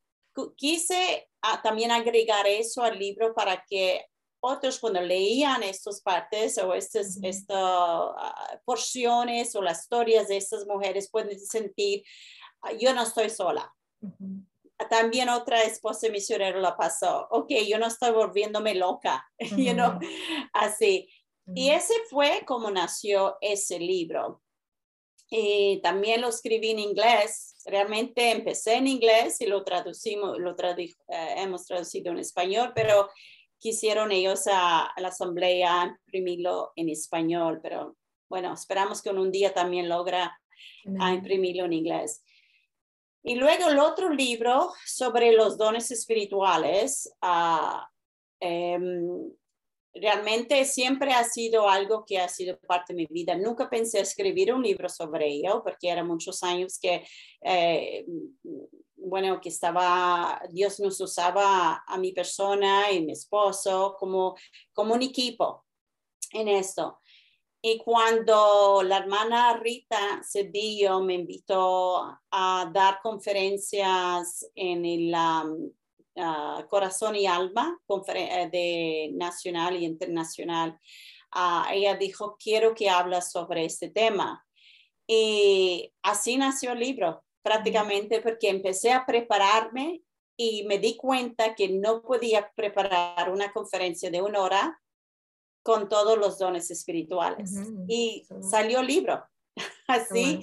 quise ah, también agregar eso al libro para que otros cuando leían estas partes o estas, ah, porciones o las historias de estas mujeres pueden sentir, ah, yo no estoy sola. También otra esposa misionera la pasó, ok, yo no estoy volviéndome loca, you know? así. Y ese fue como nació ese libro. Y también lo escribí en inglés. Realmente empecé en inglés y lo traducimos, lo eh, hemos traducido en español, pero quisieron ellos a, la asamblea imprimirlo en español, pero bueno, esperamos que un día también logra imprimirlo en inglés. Y luego el otro libro sobre los dones espirituales, uh, realmente siempre ha sido algo que ha sido parte de mi vida. Nunca pensé escribir un libro sobre ello porque eran muchos años que eh, bueno, que estaba, Dios nos usaba a mi persona y mi esposo como, como un equipo en esto. Y cuando la hermana Rita Cedillo me invitó a dar conferencias en el um, uh, Corazón y Alma de nacional y internacional, uh, ella dijo, quiero que hablas sobre este tema. Y así nació el libro, prácticamente porque empecé a prepararme y me di cuenta que no podía preparar una conferencia de una hora con todos los dones espirituales. Y salió el libro. Así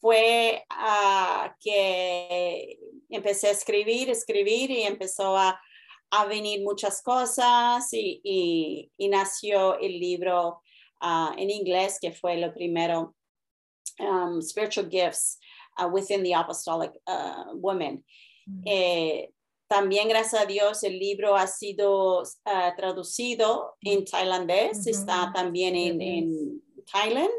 fue ah, que empecé a escribir, escribir y empezó a, venir muchas cosas y, nació el libro ah, en inglés, que fue lo primero, um, Spiritual Gifts uh, Within the Apostolic uh, Women. Eh, también, gracias a Dios, el libro ha sido uh, traducido en tailandés, está también en, en Thailand.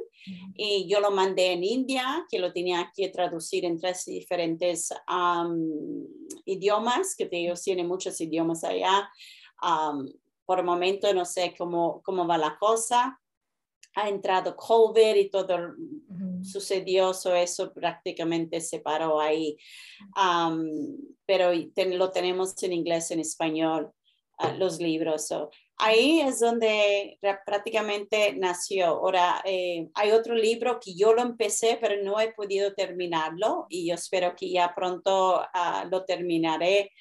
Y yo lo mandé en India, que lo tenía que traducir en tres diferentes um, idiomas, que ellos tienen muchos idiomas allá. Um, por el momento no sé cómo, cómo va la cosa. Ha entrado COVID y todo sucedió, so eso prácticamente se paró ahí. Um, pero lo tenemos en inglés, en español, uh, los libros. ahí es donde prácticamente nació. Ahora, eh, hay otro libro que yo lo empecé, pero no he podido terminarlo y yo espero que ya pronto uh, lo terminaré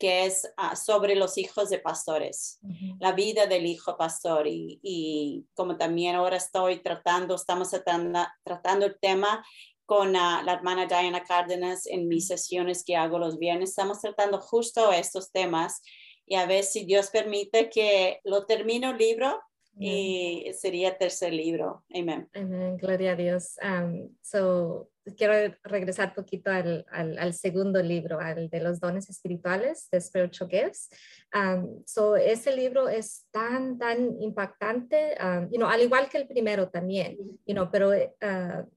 que es ah, sobre los hijos de pastores, la vida del hijo pastor. Y, como también ahora estoy tratando, estamos tratando, el tema con ah, la hermana Diana Cárdenas en mis sesiones que hago los viernes, estamos tratando justo estos temas. Y a ver si Dios permite que lo termine el libro y sería tercer libro. Amén. Amén. Gloria a Dios. Um, so, quiero regresar poquito al, al, segundo libro, al de los dones espirituales, de Spiritual Gifts. Um, so, ese libro es tan, tan impactante, um, you know, al igual que el primero también, you know, pero, uh,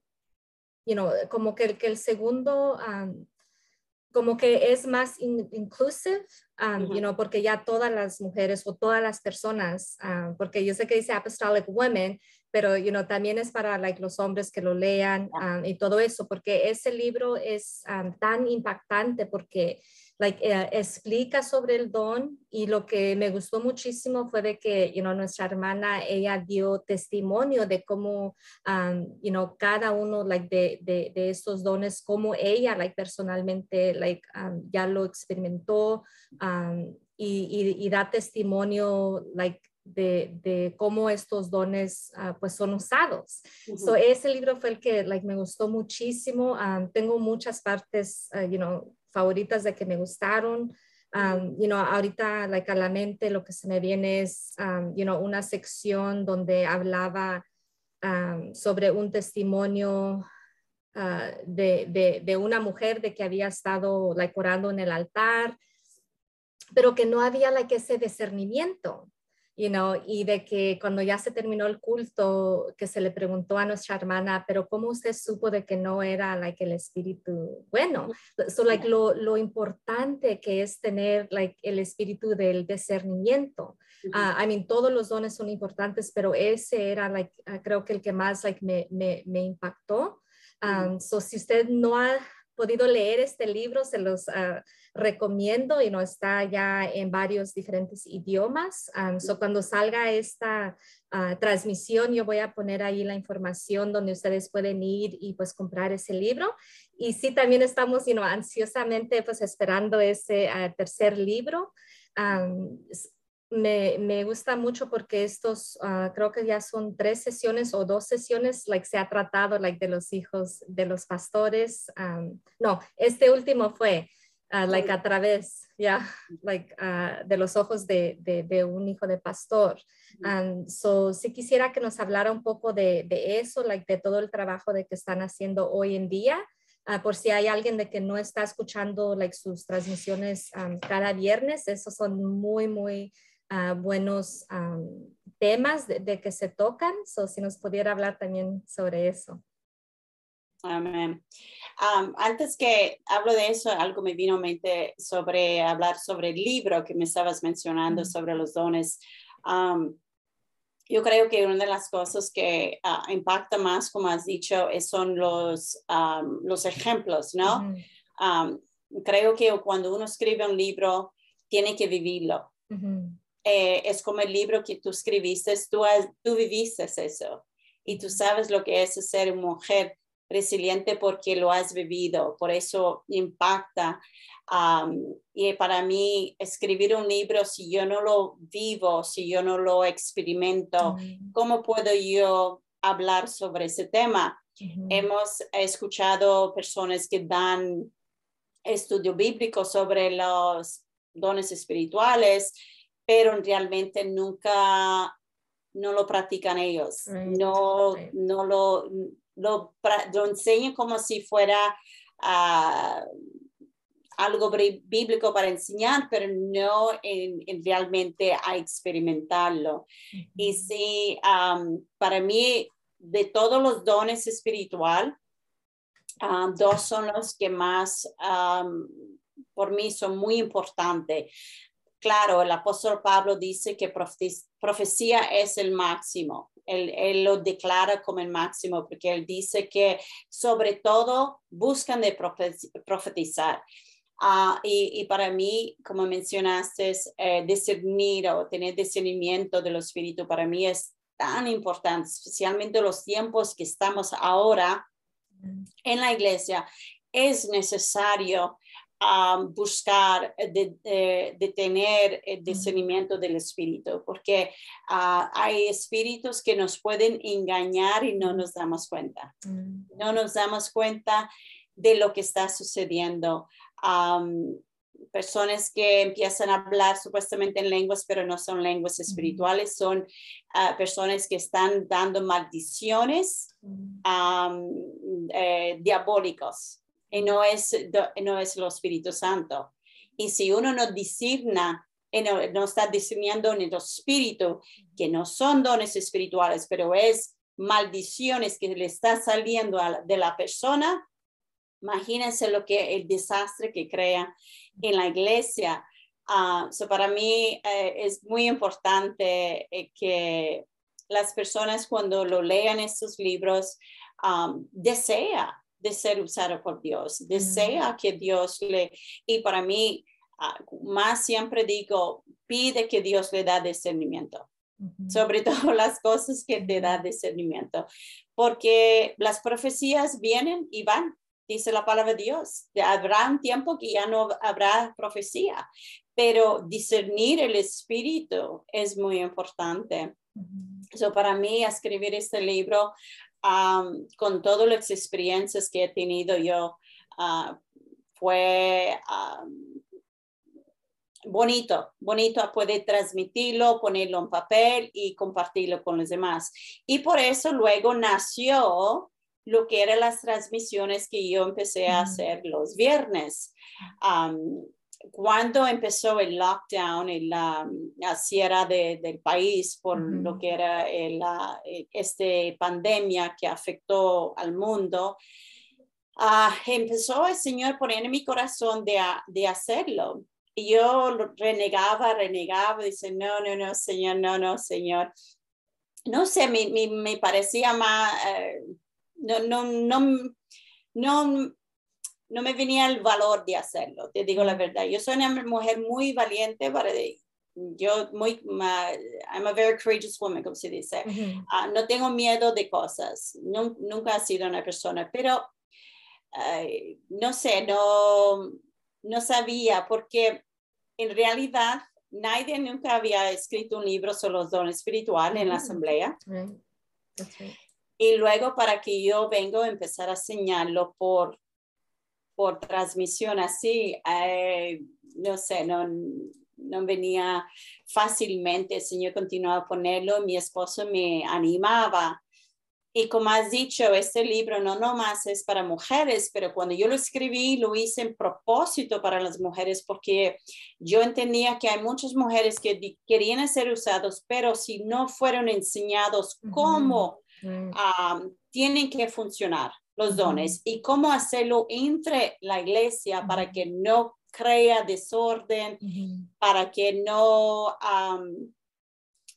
you know, como que, que el segundo como que es más inclusive, um, you know, porque ya todas las mujeres o todas las personas, uh, porque yo sé que dice apostolic women, pero, you know, también es para like, los hombres que lo lean um, y todo eso, porque ese libro es tan impactante porque like, eh, explica sobre el don y lo que me gustó muchísimo fue de que, you know, nuestra hermana, ella dio testimonio de cómo, um, you know, cada uno like, de, de, de, estos dones, cómo ella like, personalmente like, um, ya lo experimentó um, y, y, da testimonio like, de, de, cómo estos dones uh, pues son usados. so, ese libro fue el que like, me gustó muchísimo. tengo muchas partes, uh, you know, favoritas de que me gustaron. Um, you know, ahorita, like, a la mente lo que se me viene es, um, you know, una sección donde hablaba um, sobre un testimonio uh, de, de, de, una mujer de que había estado, like, orando en el altar, pero que no había, like, ese discernimiento you know, y de que cuando ya se terminó el culto, que se le preguntó a nuestra hermana, pero ¿cómo usted supo de que no era like, el espíritu bueno? So, like, lo, lo importante que es tener like, el espíritu del discernimiento. Uh, I mean, todos los dones son importantes, pero ese era, like, uh, creo que el que más like, me, me, me impactó. Um, so, si usted no ha podido leer este libro, se los uh, recomiendo y no está ya en varios diferentes idiomas. Um, so cuando salga esta uh, transmisión, yo voy a poner ahí la información donde ustedes pueden ir y pues comprar ese libro. Y sí, también estamos you know, ansiosamente pues esperando ese uh, tercer libro. Um, me, me, gusta mucho porque estos, uh, creo que ya son tres sesiones o dos sesiones, like se ha tratado like de los hijos de los pastores. Um, no, este último fue uh, like a través, ya, yeah, like uh, de los ojos de, de, de, un hijo de pastor. Um, so, si quisiera que nos hablara un poco de, de, eso, like de todo el trabajo de que están haciendo hoy en día. Uh, por si hay alguien de que no está escuchando like, sus transmisiones um, cada viernes, esos son muy, muy buenos temas de, que se tocan. So, si nos pudiera hablar también sobre eso. Amén. antes que hablo de eso, algo me vino a mente sobre hablar sobre el libro que me estabas mencionando sobre los dones. yo creo que una de las cosas que uh, impacta más, como has dicho, es, son los, um, los ejemplos, ¿no? Uh -huh. um, creo que cuando uno escribe un libro, tiene que vivirlo. Uh -huh. Eh, es como el libro que tú escribiste, tú, has, tú viviste eso y tú sabes lo que es ser mujer resiliente porque lo has vivido, por eso impacta. Um, y para mí, escribir un libro, si yo no lo vivo, si yo no lo experimento. ¿cómo puedo yo hablar sobre ese tema? Hemos escuchado personas que dan estudio bíblico sobre los dones espirituales, pero realmente nunca no lo practican ellos, right. no, right. no lo, lo, lo, enseñan como si fuera uh, algo bíblico para enseñar, pero no en, en realmente a experimentarlo. Uh -huh. Y sí, um, para mí, de todos los dones espiritual, um, dos son los que más, um, por mí, son muy importantes. Claro, el apóstol Pablo dice que profecía es el máximo. Él, él, lo declara como el máximo porque él dice que sobre todo buscan de profetizar. Uh, y, y, para mí, como mencionaste, eh, discernir o tener discernimiento del espíritu para mí es tan importante, especialmente los tiempos que estamos ahora en la iglesia. Es necesario um, buscar de, de, de, tener el discernimiento del espíritu, porque uh, hay espíritus que nos pueden engañar y no nos damos cuenta. No nos damos cuenta de lo que está sucediendo. Um, personas que empiezan a hablar supuestamente en lenguas, pero no son lenguas espirituales, son uh, personas que están dando maldiciones um, eh, diabólicos y no es, no es el Espíritu Santo. Y si uno no discerna, no, no está discerniendo en el Espíritu, que no son dones espirituales, pero es maldiciones que le está saliendo a, de la persona, imagínense lo que el desastre que crea en la iglesia. Uh, so para mí uh, es muy importante eh, que las personas cuando lo lean estos libros um, de ser usado por Dios, desea que Dios le, y para mí, uh, más siempre digo, pide que Dios le da discernimiento, uh -huh. sobre todo las cosas que te da discernimiento, porque las profecías vienen y van, dice la palabra de Dios. Habrá un tiempo que ya no habrá profecía, pero discernir el espíritu es muy importante. Uh -huh. so, para mí, escribir este libro um, con todas las experiencias que he tenido yo, uh, fue um, bonito, bonito poder transmitirlo, ponerlo en papel y compartirlo con los demás. Y por eso luego nació lo que eran las transmisiones que yo empecé a hacer los viernes. Um, cuando empezó el lockdown en la, la cierre de, del país por uh -huh. lo que era la esta pandemia que afectó al mundo, uh, empezó el Señor poner en mi corazón de, de hacerlo. Y yo renegaba, renegaba, dice, no, no, no, Señor, no, no, Señor. No sé, me, me, me parecía más, uh, no, no, no, no no me venía el valor de hacerlo, te digo la verdad. Yo soy una mujer muy valiente para yo muy I'm a very courageous woman como se dice. Uh -huh. uh, no tengo miedo de cosas. No, nunca he sido una persona, pero uh, no sé, no no sabía porque en realidad nadie nunca había escrito un libro sobre los dones espirituales en la asamblea. Right. Right. Y luego para que yo vengo a empezar a enseñarlo por por transmisión así, eh, no sé, no, no venía fácilmente, el Señor continuaba a ponerlo, mi esposo me animaba. Y como has dicho, este libro no nomás es para mujeres, pero cuando yo lo escribí, lo hice en propósito para las mujeres porque yo entendía que hay muchas mujeres que querían ser usados, pero si no fueron enseñados cómo uh -huh. um, tienen que funcionar los dones y cómo hacerlo entre la iglesia para que no crea desorden, para que no, um,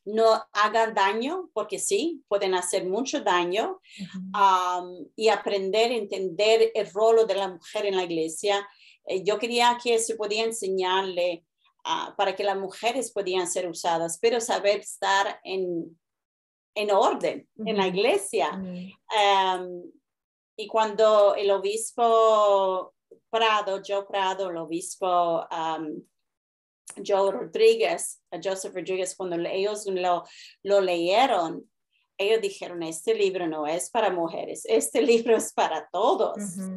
no hagan daño, porque sí, pueden hacer mucho daño, y aprender entender el rol de la mujer en la iglesia. Eh, yo quería que se podía enseñarle ah, para que las mujeres podían ser usadas, pero saber estar en, en orden en la iglesia. Y cuando el obispo Prado, Joe Prado, el obispo Joe Rodríguez, Joseph Rodríguez, cuando ellos lo, lo leyeron, ellos dijeron, este libro no es para mujeres, este libro es para todos.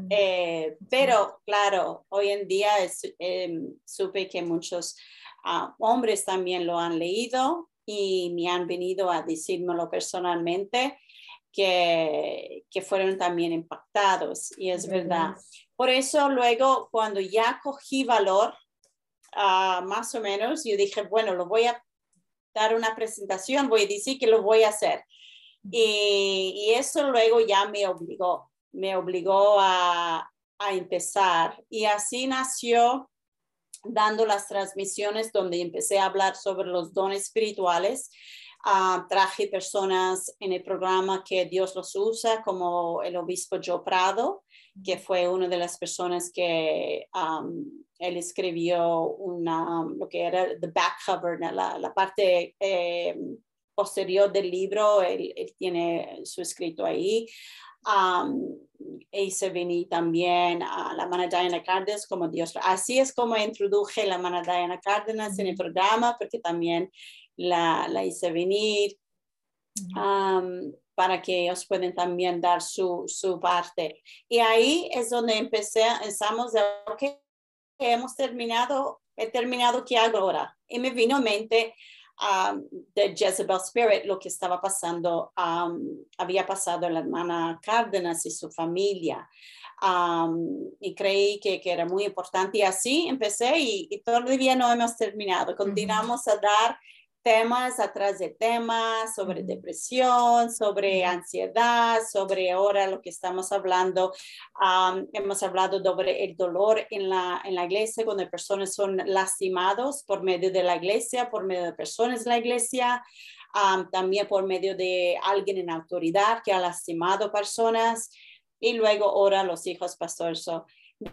Eh, pero claro, hoy en día em, supe que muchos ah, hombres también lo han leído y me han venido a decírmelo personalmente que, que fueron también impactados y es verdad. Por eso luego cuando ya cogí valor Ah, más o menos, yo dije, bueno, lo voy a dar una presentación, voy a decir que lo voy a hacer. Y, eso luego ya me obligó, me obligó a, a empezar. Y así nació dando las transmisiones donde empecé a hablar sobre los dones espirituales. Ah, traje personas en el programa que Dios los usa, como el obispo Joe Prado, que fue una de las personas que él escribió una, lo que era the back cover, la, la parte eh, posterior del libro, él, tiene su escrito ahí. y se vení también a la mana Diana Cárdenas como Dios. Así es como introduje la mana Diana Cárdenas en el programa, porque también la, la hice venir para que ellos puedan también dar su, su parte. Y ahí es donde empecé, empezamos de, ok, hemos terminado, he terminado, ¿qué hago ahora? Y me vino a mente um, de Jezebel Spirit, lo que estaba pasando, um, había pasado la hermana Cárdenas y su familia. Um, y creí que, que, era muy importante. Y así empecé y, y todavía no hemos terminado. Continuamos a dar temas atrás de temas sobre depresión, sobre ansiedad, sobre ahora lo que estamos hablando. hemos hablado sobre el dolor en la, en la iglesia, cuando personas son lastimados por medio de la iglesia, por medio de personas de la iglesia, también por medio de alguien en autoridad que ha lastimado personas. Y luego ahora los hijos pastores.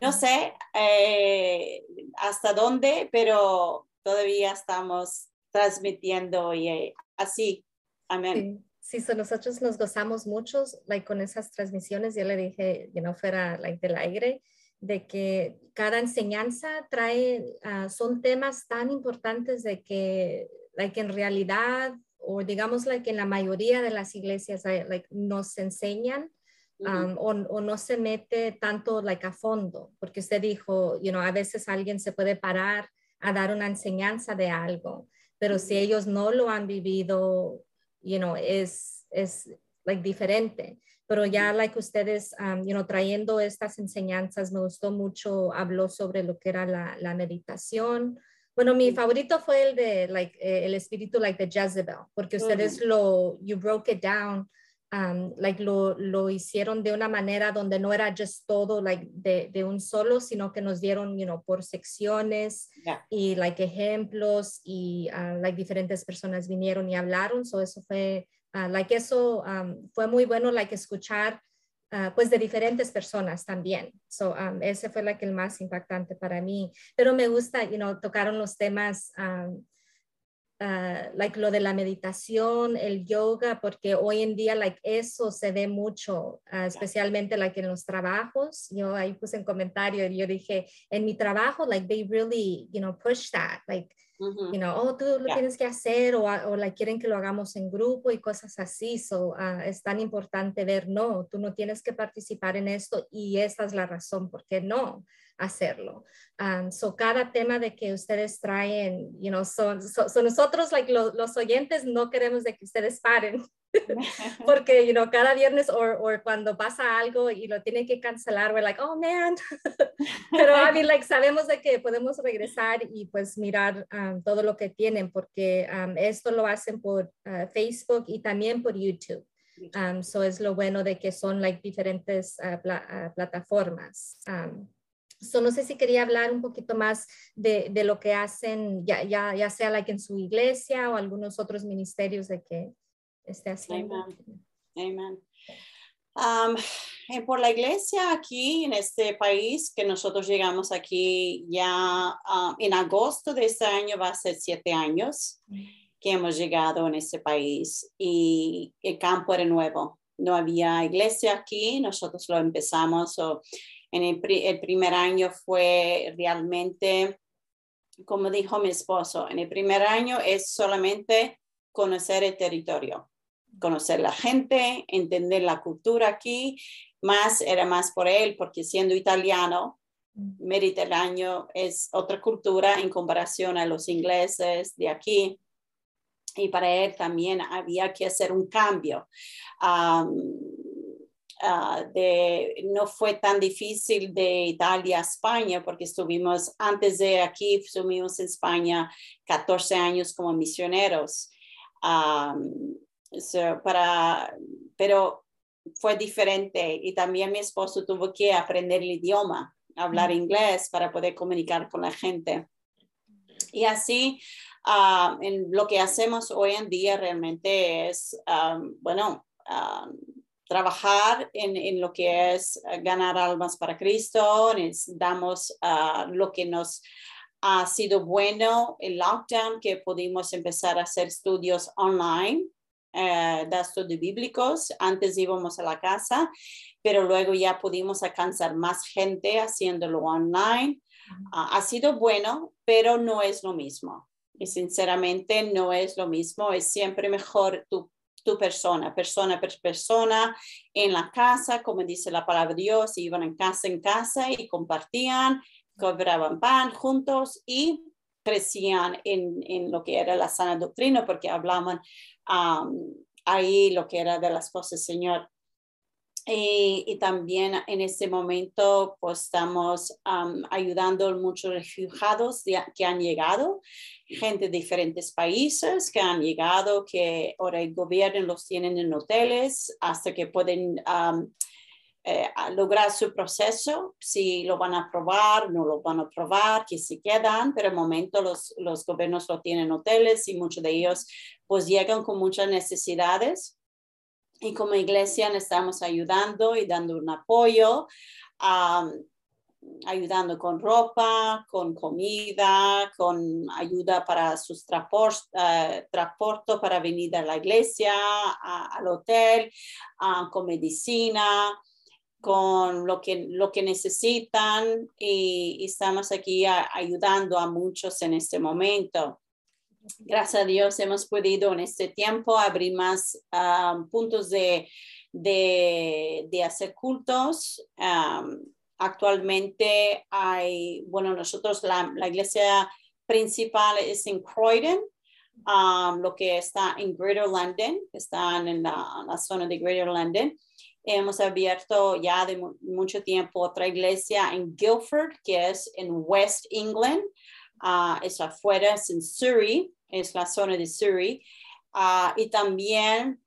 no sé eh, hasta dónde, pero todavía estamos transmitiendo y eh, así. Amén. Sí, nosotros nos gozamos mucho like, con esas transmisiones. Yo le dije, que no fuera like, del aire, de que cada enseñanza trae, ah, son temas tan importantes de que, like, en realidad, o digamos, like, en la mayoría de las iglesias like, nos enseñan um, o, o, no se mete tanto like, a fondo, porque usted dijo, you know, a veces alguien se puede parar a dar una enseñanza de algo pero si ellos no lo han vivido, you know, es, es like diferente. Pero ya, like ustedes, um, you know, trayendo estas enseñanzas, me gustó mucho, habló sobre lo que era la, la meditación. Bueno, mi favorito fue el de, like, eh, el espíritu, like, de Jezebel, porque ustedes lo, you broke it down um, like lo, lo, hicieron de una manera donde no era just todo like de, de un solo, sino que nos dieron, you know, por secciones y like ejemplos y uh, like diferentes personas vinieron y hablaron, so eso fue, uh, like eso um, fue muy bueno, like escuchar uh, pues de diferentes personas también. So um, ese fue like el más impactante para mí, pero me gusta, you know, tocaron los temas um, uh, like lo de la meditación, el yoga, porque hoy en día like eso se ve mucho, uh, especialmente like en los trabajos. Yo ahí puse en comentario y yo dije, en mi trabajo, like they really, you know, push that, like, you know, oh, tú lo tienes que hacer o, o like, quieren que lo hagamos en grupo y cosas así. So, uh, es tan importante ver, no, tú no tienes que participar en esto y esta es la razón por qué no hacerlo. Um, so cada tema de que ustedes traen, you know, son, son, nosotros, like los oyentes, no queremos de que ustedes paren. Porque, you know, cada viernes o cuando pasa algo y lo tienen que cancelar, we're like, oh man. Pero, I mean, like, sabemos de que podemos regresar y pues mirar um, todo lo que tienen, porque um, esto lo hacen por uh, Facebook y también por YouTube. Um, so es lo bueno de que son like diferentes uh, pla uh, plataformas. Um, So, no sé si quería hablar un poquito más de, de lo que hacen, ya, ya, ya sea like en su iglesia o algunos otros ministerios de que esté haciendo. Amen. Um, por la iglesia aquí en este país, que nosotros llegamos aquí ya en agosto de este año, va a ser siete años que hemos llegado en este país y el campo era nuevo. No había iglesia aquí, nosotros lo empezamos. o en el, el primer año fue realmente, como dijo mi esposo, en el primer año es solamente conocer el territorio conocer la gente, entender la cultura aquí, más era más por él, porque siendo italiano, mm. mediterráneo es otra cultura en comparación a los ingleses de aquí. Y para él también había que hacer un cambio. Ah, de, no fue tan difícil de Italia a España porque estuvimos antes de aquí, estuvimos en España 14 años como misioneros para, pero fue diferente y también mi esposo tuvo que aprender el idioma, hablar inglés para poder comunicar con la gente. Y así, ah, en lo que hacemos hoy en día realmente es, ah, bueno, ah, trabajar en, en, lo que es ganar almas para Cristo, damos lo que nos ha sido bueno el lockdown, que pudimos empezar a hacer estudios online eh, de estudios bíblicos. Antes íbamos a la casa, pero luego ya pudimos alcanzar más gente haciéndolo online. Ah, ha sido bueno, pero no es lo mismo. Y sinceramente no es lo mismo. Es siempre mejor tu, tu persona, persona por persona, en la casa, como dice la palabra de Dios, iban en casa en casa y compartían, cobraban pan juntos y crecían en, en, lo que era la sana doctrina porque hablaban ahí lo que era de las cosas, Señor. Y, también en este momento, pues estamos ayudando a muchos refugiados que han llegado, gente de diferentes países que han llegado, que ahora el gobierno los tienen en hoteles hasta que pueden eh, lograr su proceso, si lo van a aprobar, no lo van a aprobar, que se quedan, pero de momento los, los gobiernos lo tienen en hoteles y muchos de ellos pues llegan con muchas necesidades. Y como iglesia estamos ayudando y dando un apoyo, ayudando con ropa, con comida, con ayuda para sus eh, transportes para venir a la iglesia, al hotel, con medicina con lo que, lo que necesitan y, estamos aquí ayudando a muchos en este momento. Gracias a Dios hemos podido en este tiempo abrir más um, puntos de, de, de, hacer cultos. Um, actualmente hay, bueno, nosotros la, la iglesia principal es en Croydon, um, lo que está en Greater London, están en la zona de Greater London. Hemos abierto ya de mucho tiempo otra iglesia en Guildford, que es en West England. Uh, es afuera, es en Surrey, es la zona de Surrey. Uh, y también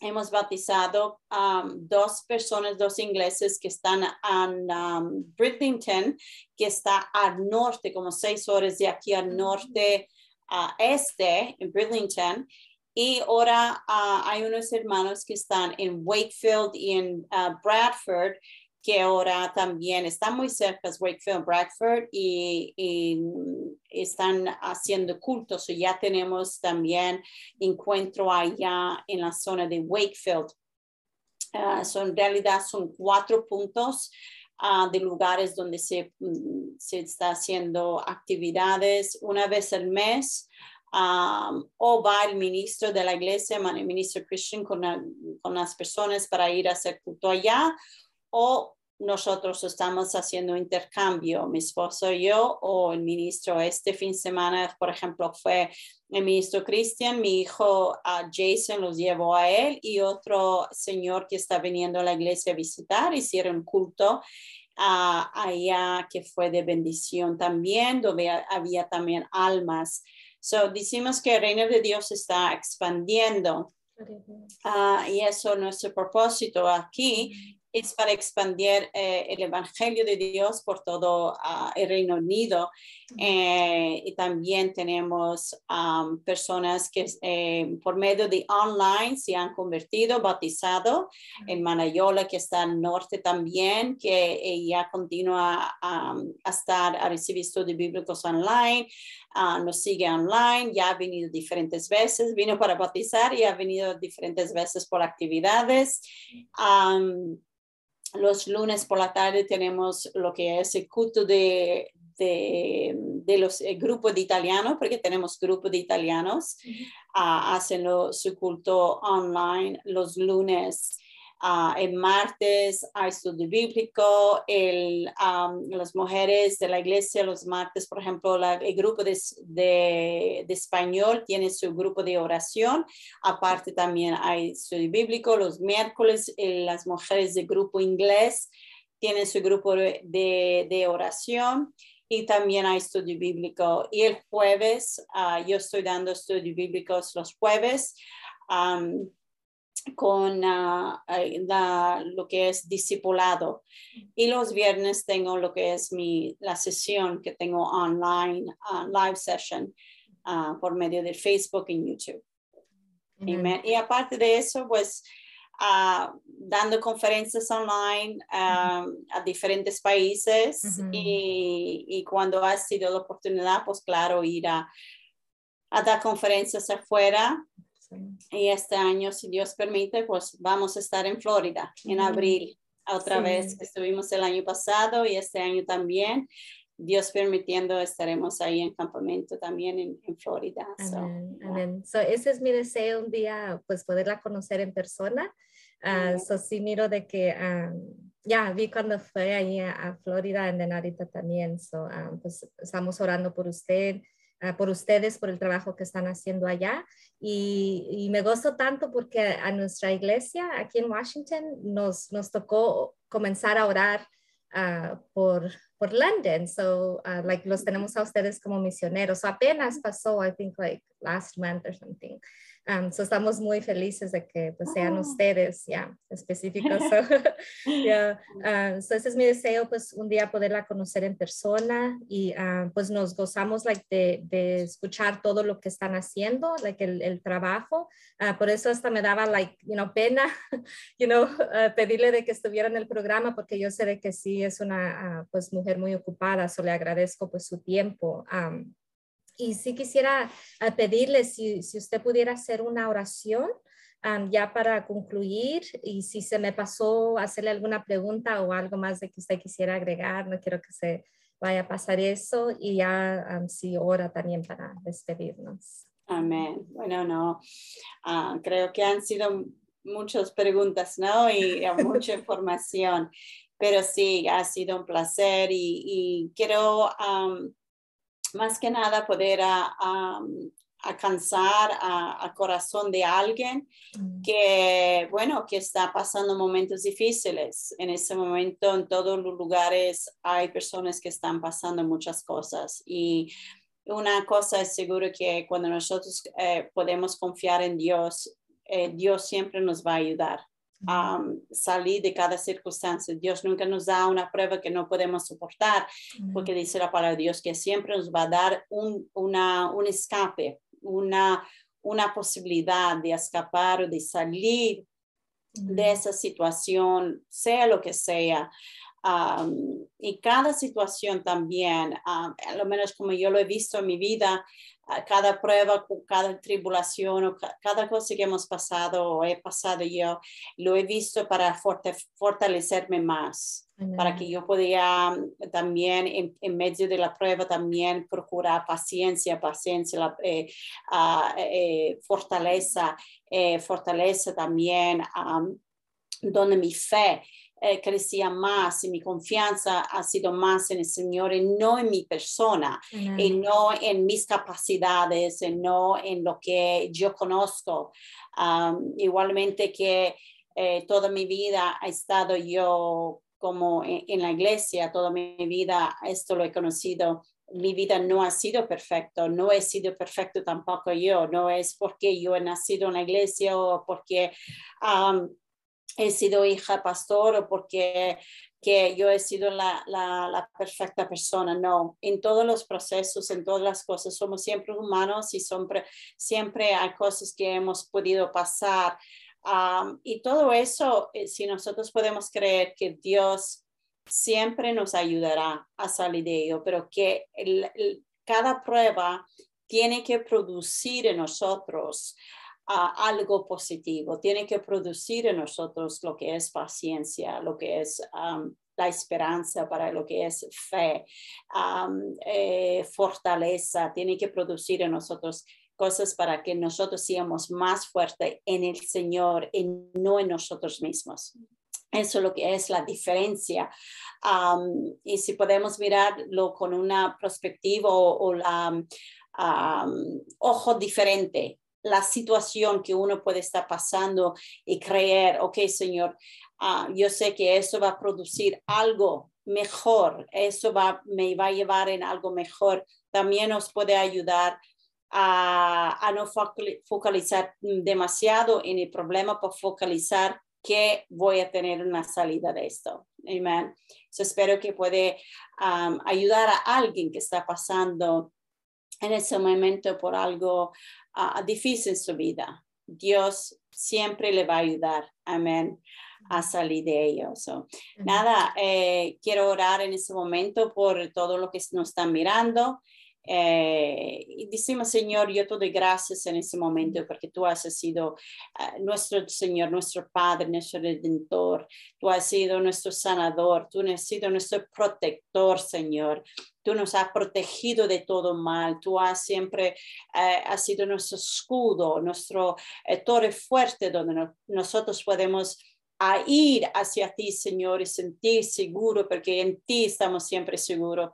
hemos bautizado um, dos personas, dos ingleses que están en um, Bridlington, que está al norte, como seis horas de aquí al norte, a este, en Bridlington. Y ahora ah, hay unos hermanos que están en Wakefield y en ah, Bradford, que ahora también están muy cerca de Wakefield, Bradford, y, están haciendo cultos. Y ya tenemos también encuentro allá en la zona de Wakefield. Uh, en realidad son cuatro puntos de lugares donde se, mm, se está haciendo actividades una vez al mes o va el ministro de la iglesia, el ministro Christian, con, con las personas para ir a hacer culto allá, o nosotros estamos haciendo intercambio, mi esposo y yo, o el ministro. Este fin de semana, por ejemplo, fue el ministro Christian, mi hijo Jason los llevó a él y otro señor que está viniendo a la iglesia a visitar, hicieron culto allá que fue de bendición también, donde había también almas. So, decimos que el reino de Dios está expandiendo. Uh, y eso es nuestro propósito aquí, es para expandir eh, el Evangelio de Dios por todo ah, el Reino Unido. Eh, y también tenemos personas que eh, por medio de online se han convertido, bautizado. En Manayola, que está al norte también, que ella continúa a estar a recibir estudios bíblicos online. Ah, nos sigue online, ya ha venido diferentes veces, vino para bautizar y ha venido diferentes veces por actividades. Los lunes por la tarde tenemos lo que es el culto de, de, los grupos de italianos, porque tenemos grupos de italianos, uh, hacen su culto online los lunes Uh, el martes hay estudio bíblico, el, las mujeres de la iglesia los martes, por ejemplo, el grupo de, de, español tiene su grupo de oración, aparte también hay estudio bíblico, los miércoles las mujeres del grupo inglés tienen su grupo de, de oración y también hay estudio bíblico. Y el jueves, uh, yo estoy dando estudios bíblicos los jueves. Um, con ah, lo que es discipulado. Y los viernes tengo lo que es mi, la sesión que tengo online, uh, live session uh, por medio de Facebook y YouTube. Y aparte de eso, pues uh, dando conferencias online a diferentes países y, y, cuando ha sido la oportunidad, pues claro, ir a, a dar conferencias afuera y este año, si Dios permite, pues vamos a estar en Florida en abril, otra vez que estuvimos el año pasado y este año también. Dios permitiendo, estaremos ahí en campamento también en, Florida. Amén, so, ese es mi deseo un día, pues poderla conocer en persona. Uh, so, sí miro de que ya vi cuando fue ahí a, Florida, en ahorita también. So, pues estamos orando por usted Ah, por ustedes, por el trabajo que están haciendo allá. Y, me gozo tanto porque a nuestra iglesia aquí en Washington nos, nos tocó comenzar a orar uh, por, por London. So, uh, like, los tenemos a ustedes como misioneros. apenas pasó, I think, like last month or something. Um, so estamos muy felices de que pues, sean oh. ustedes ya específicos. So, yeah. Um, so ese es mi deseo, pues un día poderla conocer en persona y uh, pues nos gozamos like, de, de, escuchar todo lo que están haciendo, like, el, el trabajo. Uh, por eso hasta me daba like, you know, pena you know, uh, pedirle de que estuviera en el programa porque yo sé de que sí es una pues, mujer muy ocupada, so le agradezco pues su tiempo. Um, y sí quisiera ah, pedirle si, si usted pudiera hacer una oración ya para concluir y si se me pasó hacerle alguna pregunta o algo más de que usted quisiera agregar, no quiero que se vaya a pasar eso y ya si ora también para despedirnos. Amén. Bueno, no, ah, creo que han sido muchas preguntas, ¿no? Y mucha información, pero sí, ha sido un placer y, y quiero más que nada poder a, alcanzar a, corazón de alguien mm. que, bueno, que está pasando momentos difíciles. En ese momento, en todos los lugares hay personas que están pasando muchas cosas y una cosa es seguro que cuando nosotros eh, podemos confiar en Dios, eh, Dios siempre nos va a ayudar salir de cada circunstancia. Dios nunca nos da una prueba que no podemos soportar, porque dice la palabra de Dios que siempre nos va a dar un, una, un escape, una, una posibilidad de escapar o de salir de esa situación, sea lo que sea. y cada situación también, a lo menos como yo lo he visto en mi vida, cada prueba, cada tribulación o cada cosa que hemos pasado o he pasado yo, lo he visto para fortalecerme más, para que yo podía mm, también en, medio de la prueba también procurar paciencia, paciencia, eh, eh, fortaleza, eh, fortaleza también donde mi fe eh, crecía más y mi confianza ha sido más en el Señor y no en mi persona, y no en mis capacidades, y no en lo que yo conozco. igualmente que eh, toda mi vida ha estado yo como en, la iglesia, toda mi vida esto lo he conocido mi vida no ha sido perfecto, no he sido perfecto tampoco yo, no es porque yo he nacido en la iglesia o porque he sido hija pastor o porque que yo he sido la, la, perfecta persona. No, en todos los procesos, en todas las cosas, somos siempre humanos y siempre, siempre hay cosas que hemos podido pasar. y todo eso, eh, si nosotros podemos creer que Dios siempre nos ayudará a salir de ello, pero que cada prueba tiene que producir en nosotros algo positivo, tiene que producir en nosotros lo que es paciencia, lo que es la esperanza, para lo que es fe, eh, fortaleza, tiene que producir en nosotros cosas para que nosotros seamos más fuertes en el Señor y no en nosotros mismos. Eso es lo que es la diferencia. y si podemos mirarlo con una perspectiva o, la ojo diferente, la situación que uno puede estar pasando y creer, ok, Señor, ah, yo sé que eso va a producir algo mejor, eso va, me va a llevar en algo mejor. También nos puede ayudar a, no focalizar demasiado en el problema, para focalizar que voy a tener una salida de esto. Amén. espero que puede ayudar a alguien que está pasando en ese momento por algo uh, difícil en su vida. Dios siempre le va a ayudar. Amén a salir de ello. Nada, eh, quiero orar en ese momento por todo lo que nos están mirando. Eh, y decimos, Señor, yo te doy gracias en ese momento porque tú has sido uh, nuestro Señor, nuestro Padre, nuestro Redentor. Tú has sido nuestro sanador, tú has sido nuestro protector, Señor. Tú nos has protegido de todo mal. Tú has siempre uh, has sido nuestro escudo, nuestro uh, torre fuerte donde no, nosotros podemos a ir hacia ti, Señor, y sentir seguro, porque en ti estamos siempre seguros.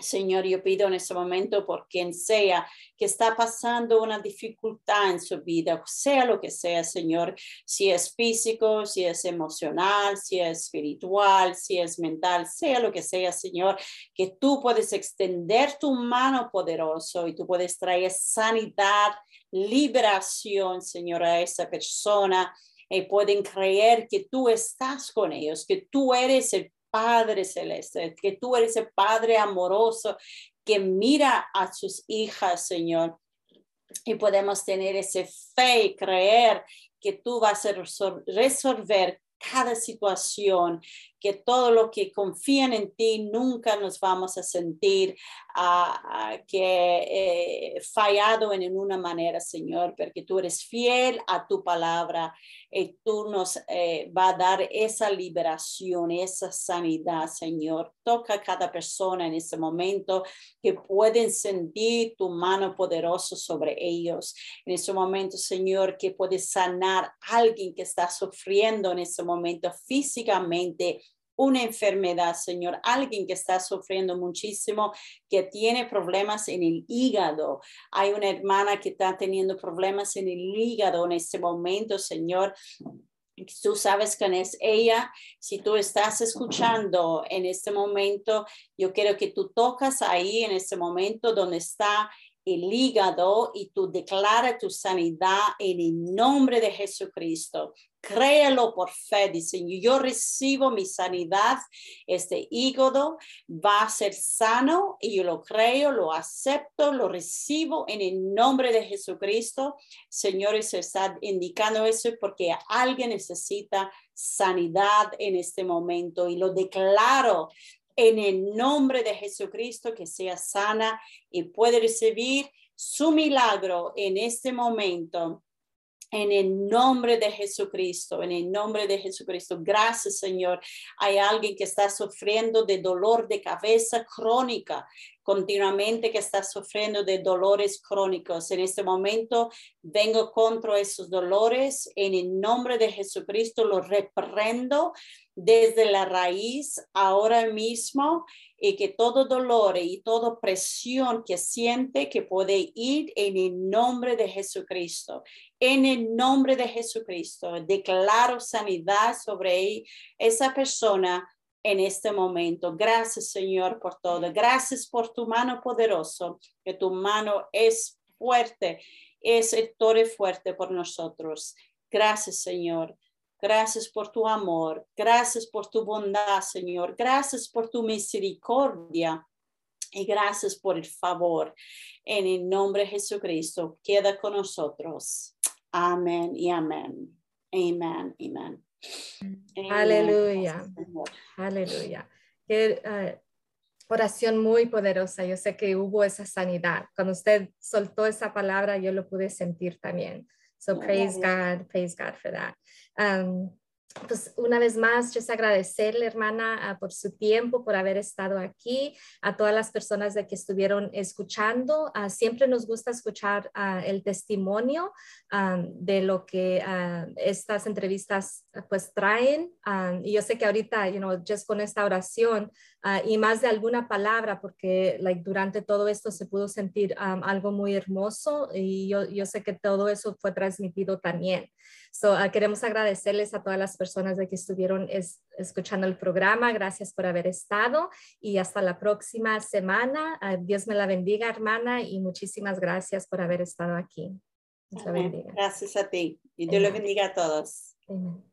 Señor, yo pido en este momento por quien sea que está pasando una dificultad en su vida, sea lo que sea, Señor, si es físico, si es emocional, si es espiritual, si es mental, sea lo que sea, Señor, que tú puedes extender tu mano poderoso y tú puedes traer sanidad, liberación, Señor, a esa persona. Y pueden creer que tú estás con ellos, que tú eres el Padre Celeste, que tú eres el Padre amoroso que mira a sus hijas, Señor. Y podemos tener ese fe y creer que tú vas a resolver cada situación, que todo lo que confían en ti nunca nos vamos a sentir uh, que eh, fallado en una manera, Señor, porque tú eres fiel a tu palabra y tú nos eh, va a dar esa liberación, esa sanidad, Señor. Toca a cada persona en este momento que pueden sentir tu mano poderosa sobre ellos. En este momento, Señor, que puedes sanar a alguien que está sufriendo en este momento físicamente una enfermedad, Señor, alguien que está sufriendo muchísimo, que tiene problemas en el hígado. Hay una hermana que está teniendo problemas en el hígado en este momento, Señor. Tú sabes quién es ella. Si tú estás escuchando en este momento, yo quiero que tú tocas ahí en este momento donde está el hígado y tú declara tu sanidad en el nombre de Jesucristo. Créelo por fe, dice, yo recibo mi sanidad, este hígado va a ser sano y yo lo creo, lo acepto, lo recibo en el nombre de Jesucristo. Señores, se está indicando eso porque alguien necesita sanidad en este momento y lo declaro en el nombre de Jesucristo que sea sana y puede recibir su milagro en este momento en el nombre de Jesucristo, en el nombre de Jesucristo. Gracias, Señor. Hay alguien que está sufriendo de dolor de cabeza crónica continuamente que está sufriendo de dolores crónicos. En este momento vengo contra esos dolores. En el nombre de Jesucristo los reprendo desde la raíz ahora mismo y que todo dolor y toda presión que siente que puede ir en el nombre de Jesucristo. En el nombre de Jesucristo, declaro sanidad sobre esa persona en este momento. Gracias, Señor, por todo. Gracias por tu mano poderosa, que tu mano es fuerte, es el torre fuerte por nosotros. Gracias, Señor. Gracias por tu amor. Gracias por tu bondad, Señor. Gracias por tu misericordia. Y gracias por el favor. En el nombre de Jesucristo, queda con nosotros. Amén y amén. Amén, amén. Aleluya. Aleluya. Qué eh, oración muy poderosa. Yo sé que hubo esa sanidad. Cuando usted soltó esa palabra, yo lo pude sentir también. So praise God, praise God for that. Um, pues una vez más, es agradecerle, hermana, por su tiempo, por haber estado aquí, a todas las personas de que estuvieron escuchando. Ah, siempre nos gusta escuchar ah, el testimonio ah, de lo que estas entrevistas pues traen. y yo sé que ahorita, you know, just con esta oración y más de alguna palabra, porque like, durante todo esto se pudo sentir algo muy hermoso y yo, yo sé que todo eso fue transmitido también. So, uh, queremos agradecerles a todas las personas de que estuvieron escuchando el programa. Gracias por haber estado y hasta la próxima semana. Uh, Dios me la bendiga, hermana, y muchísimas gracias por haber estado aquí. Gracias a ti y Dios le bendiga a todos. Amén.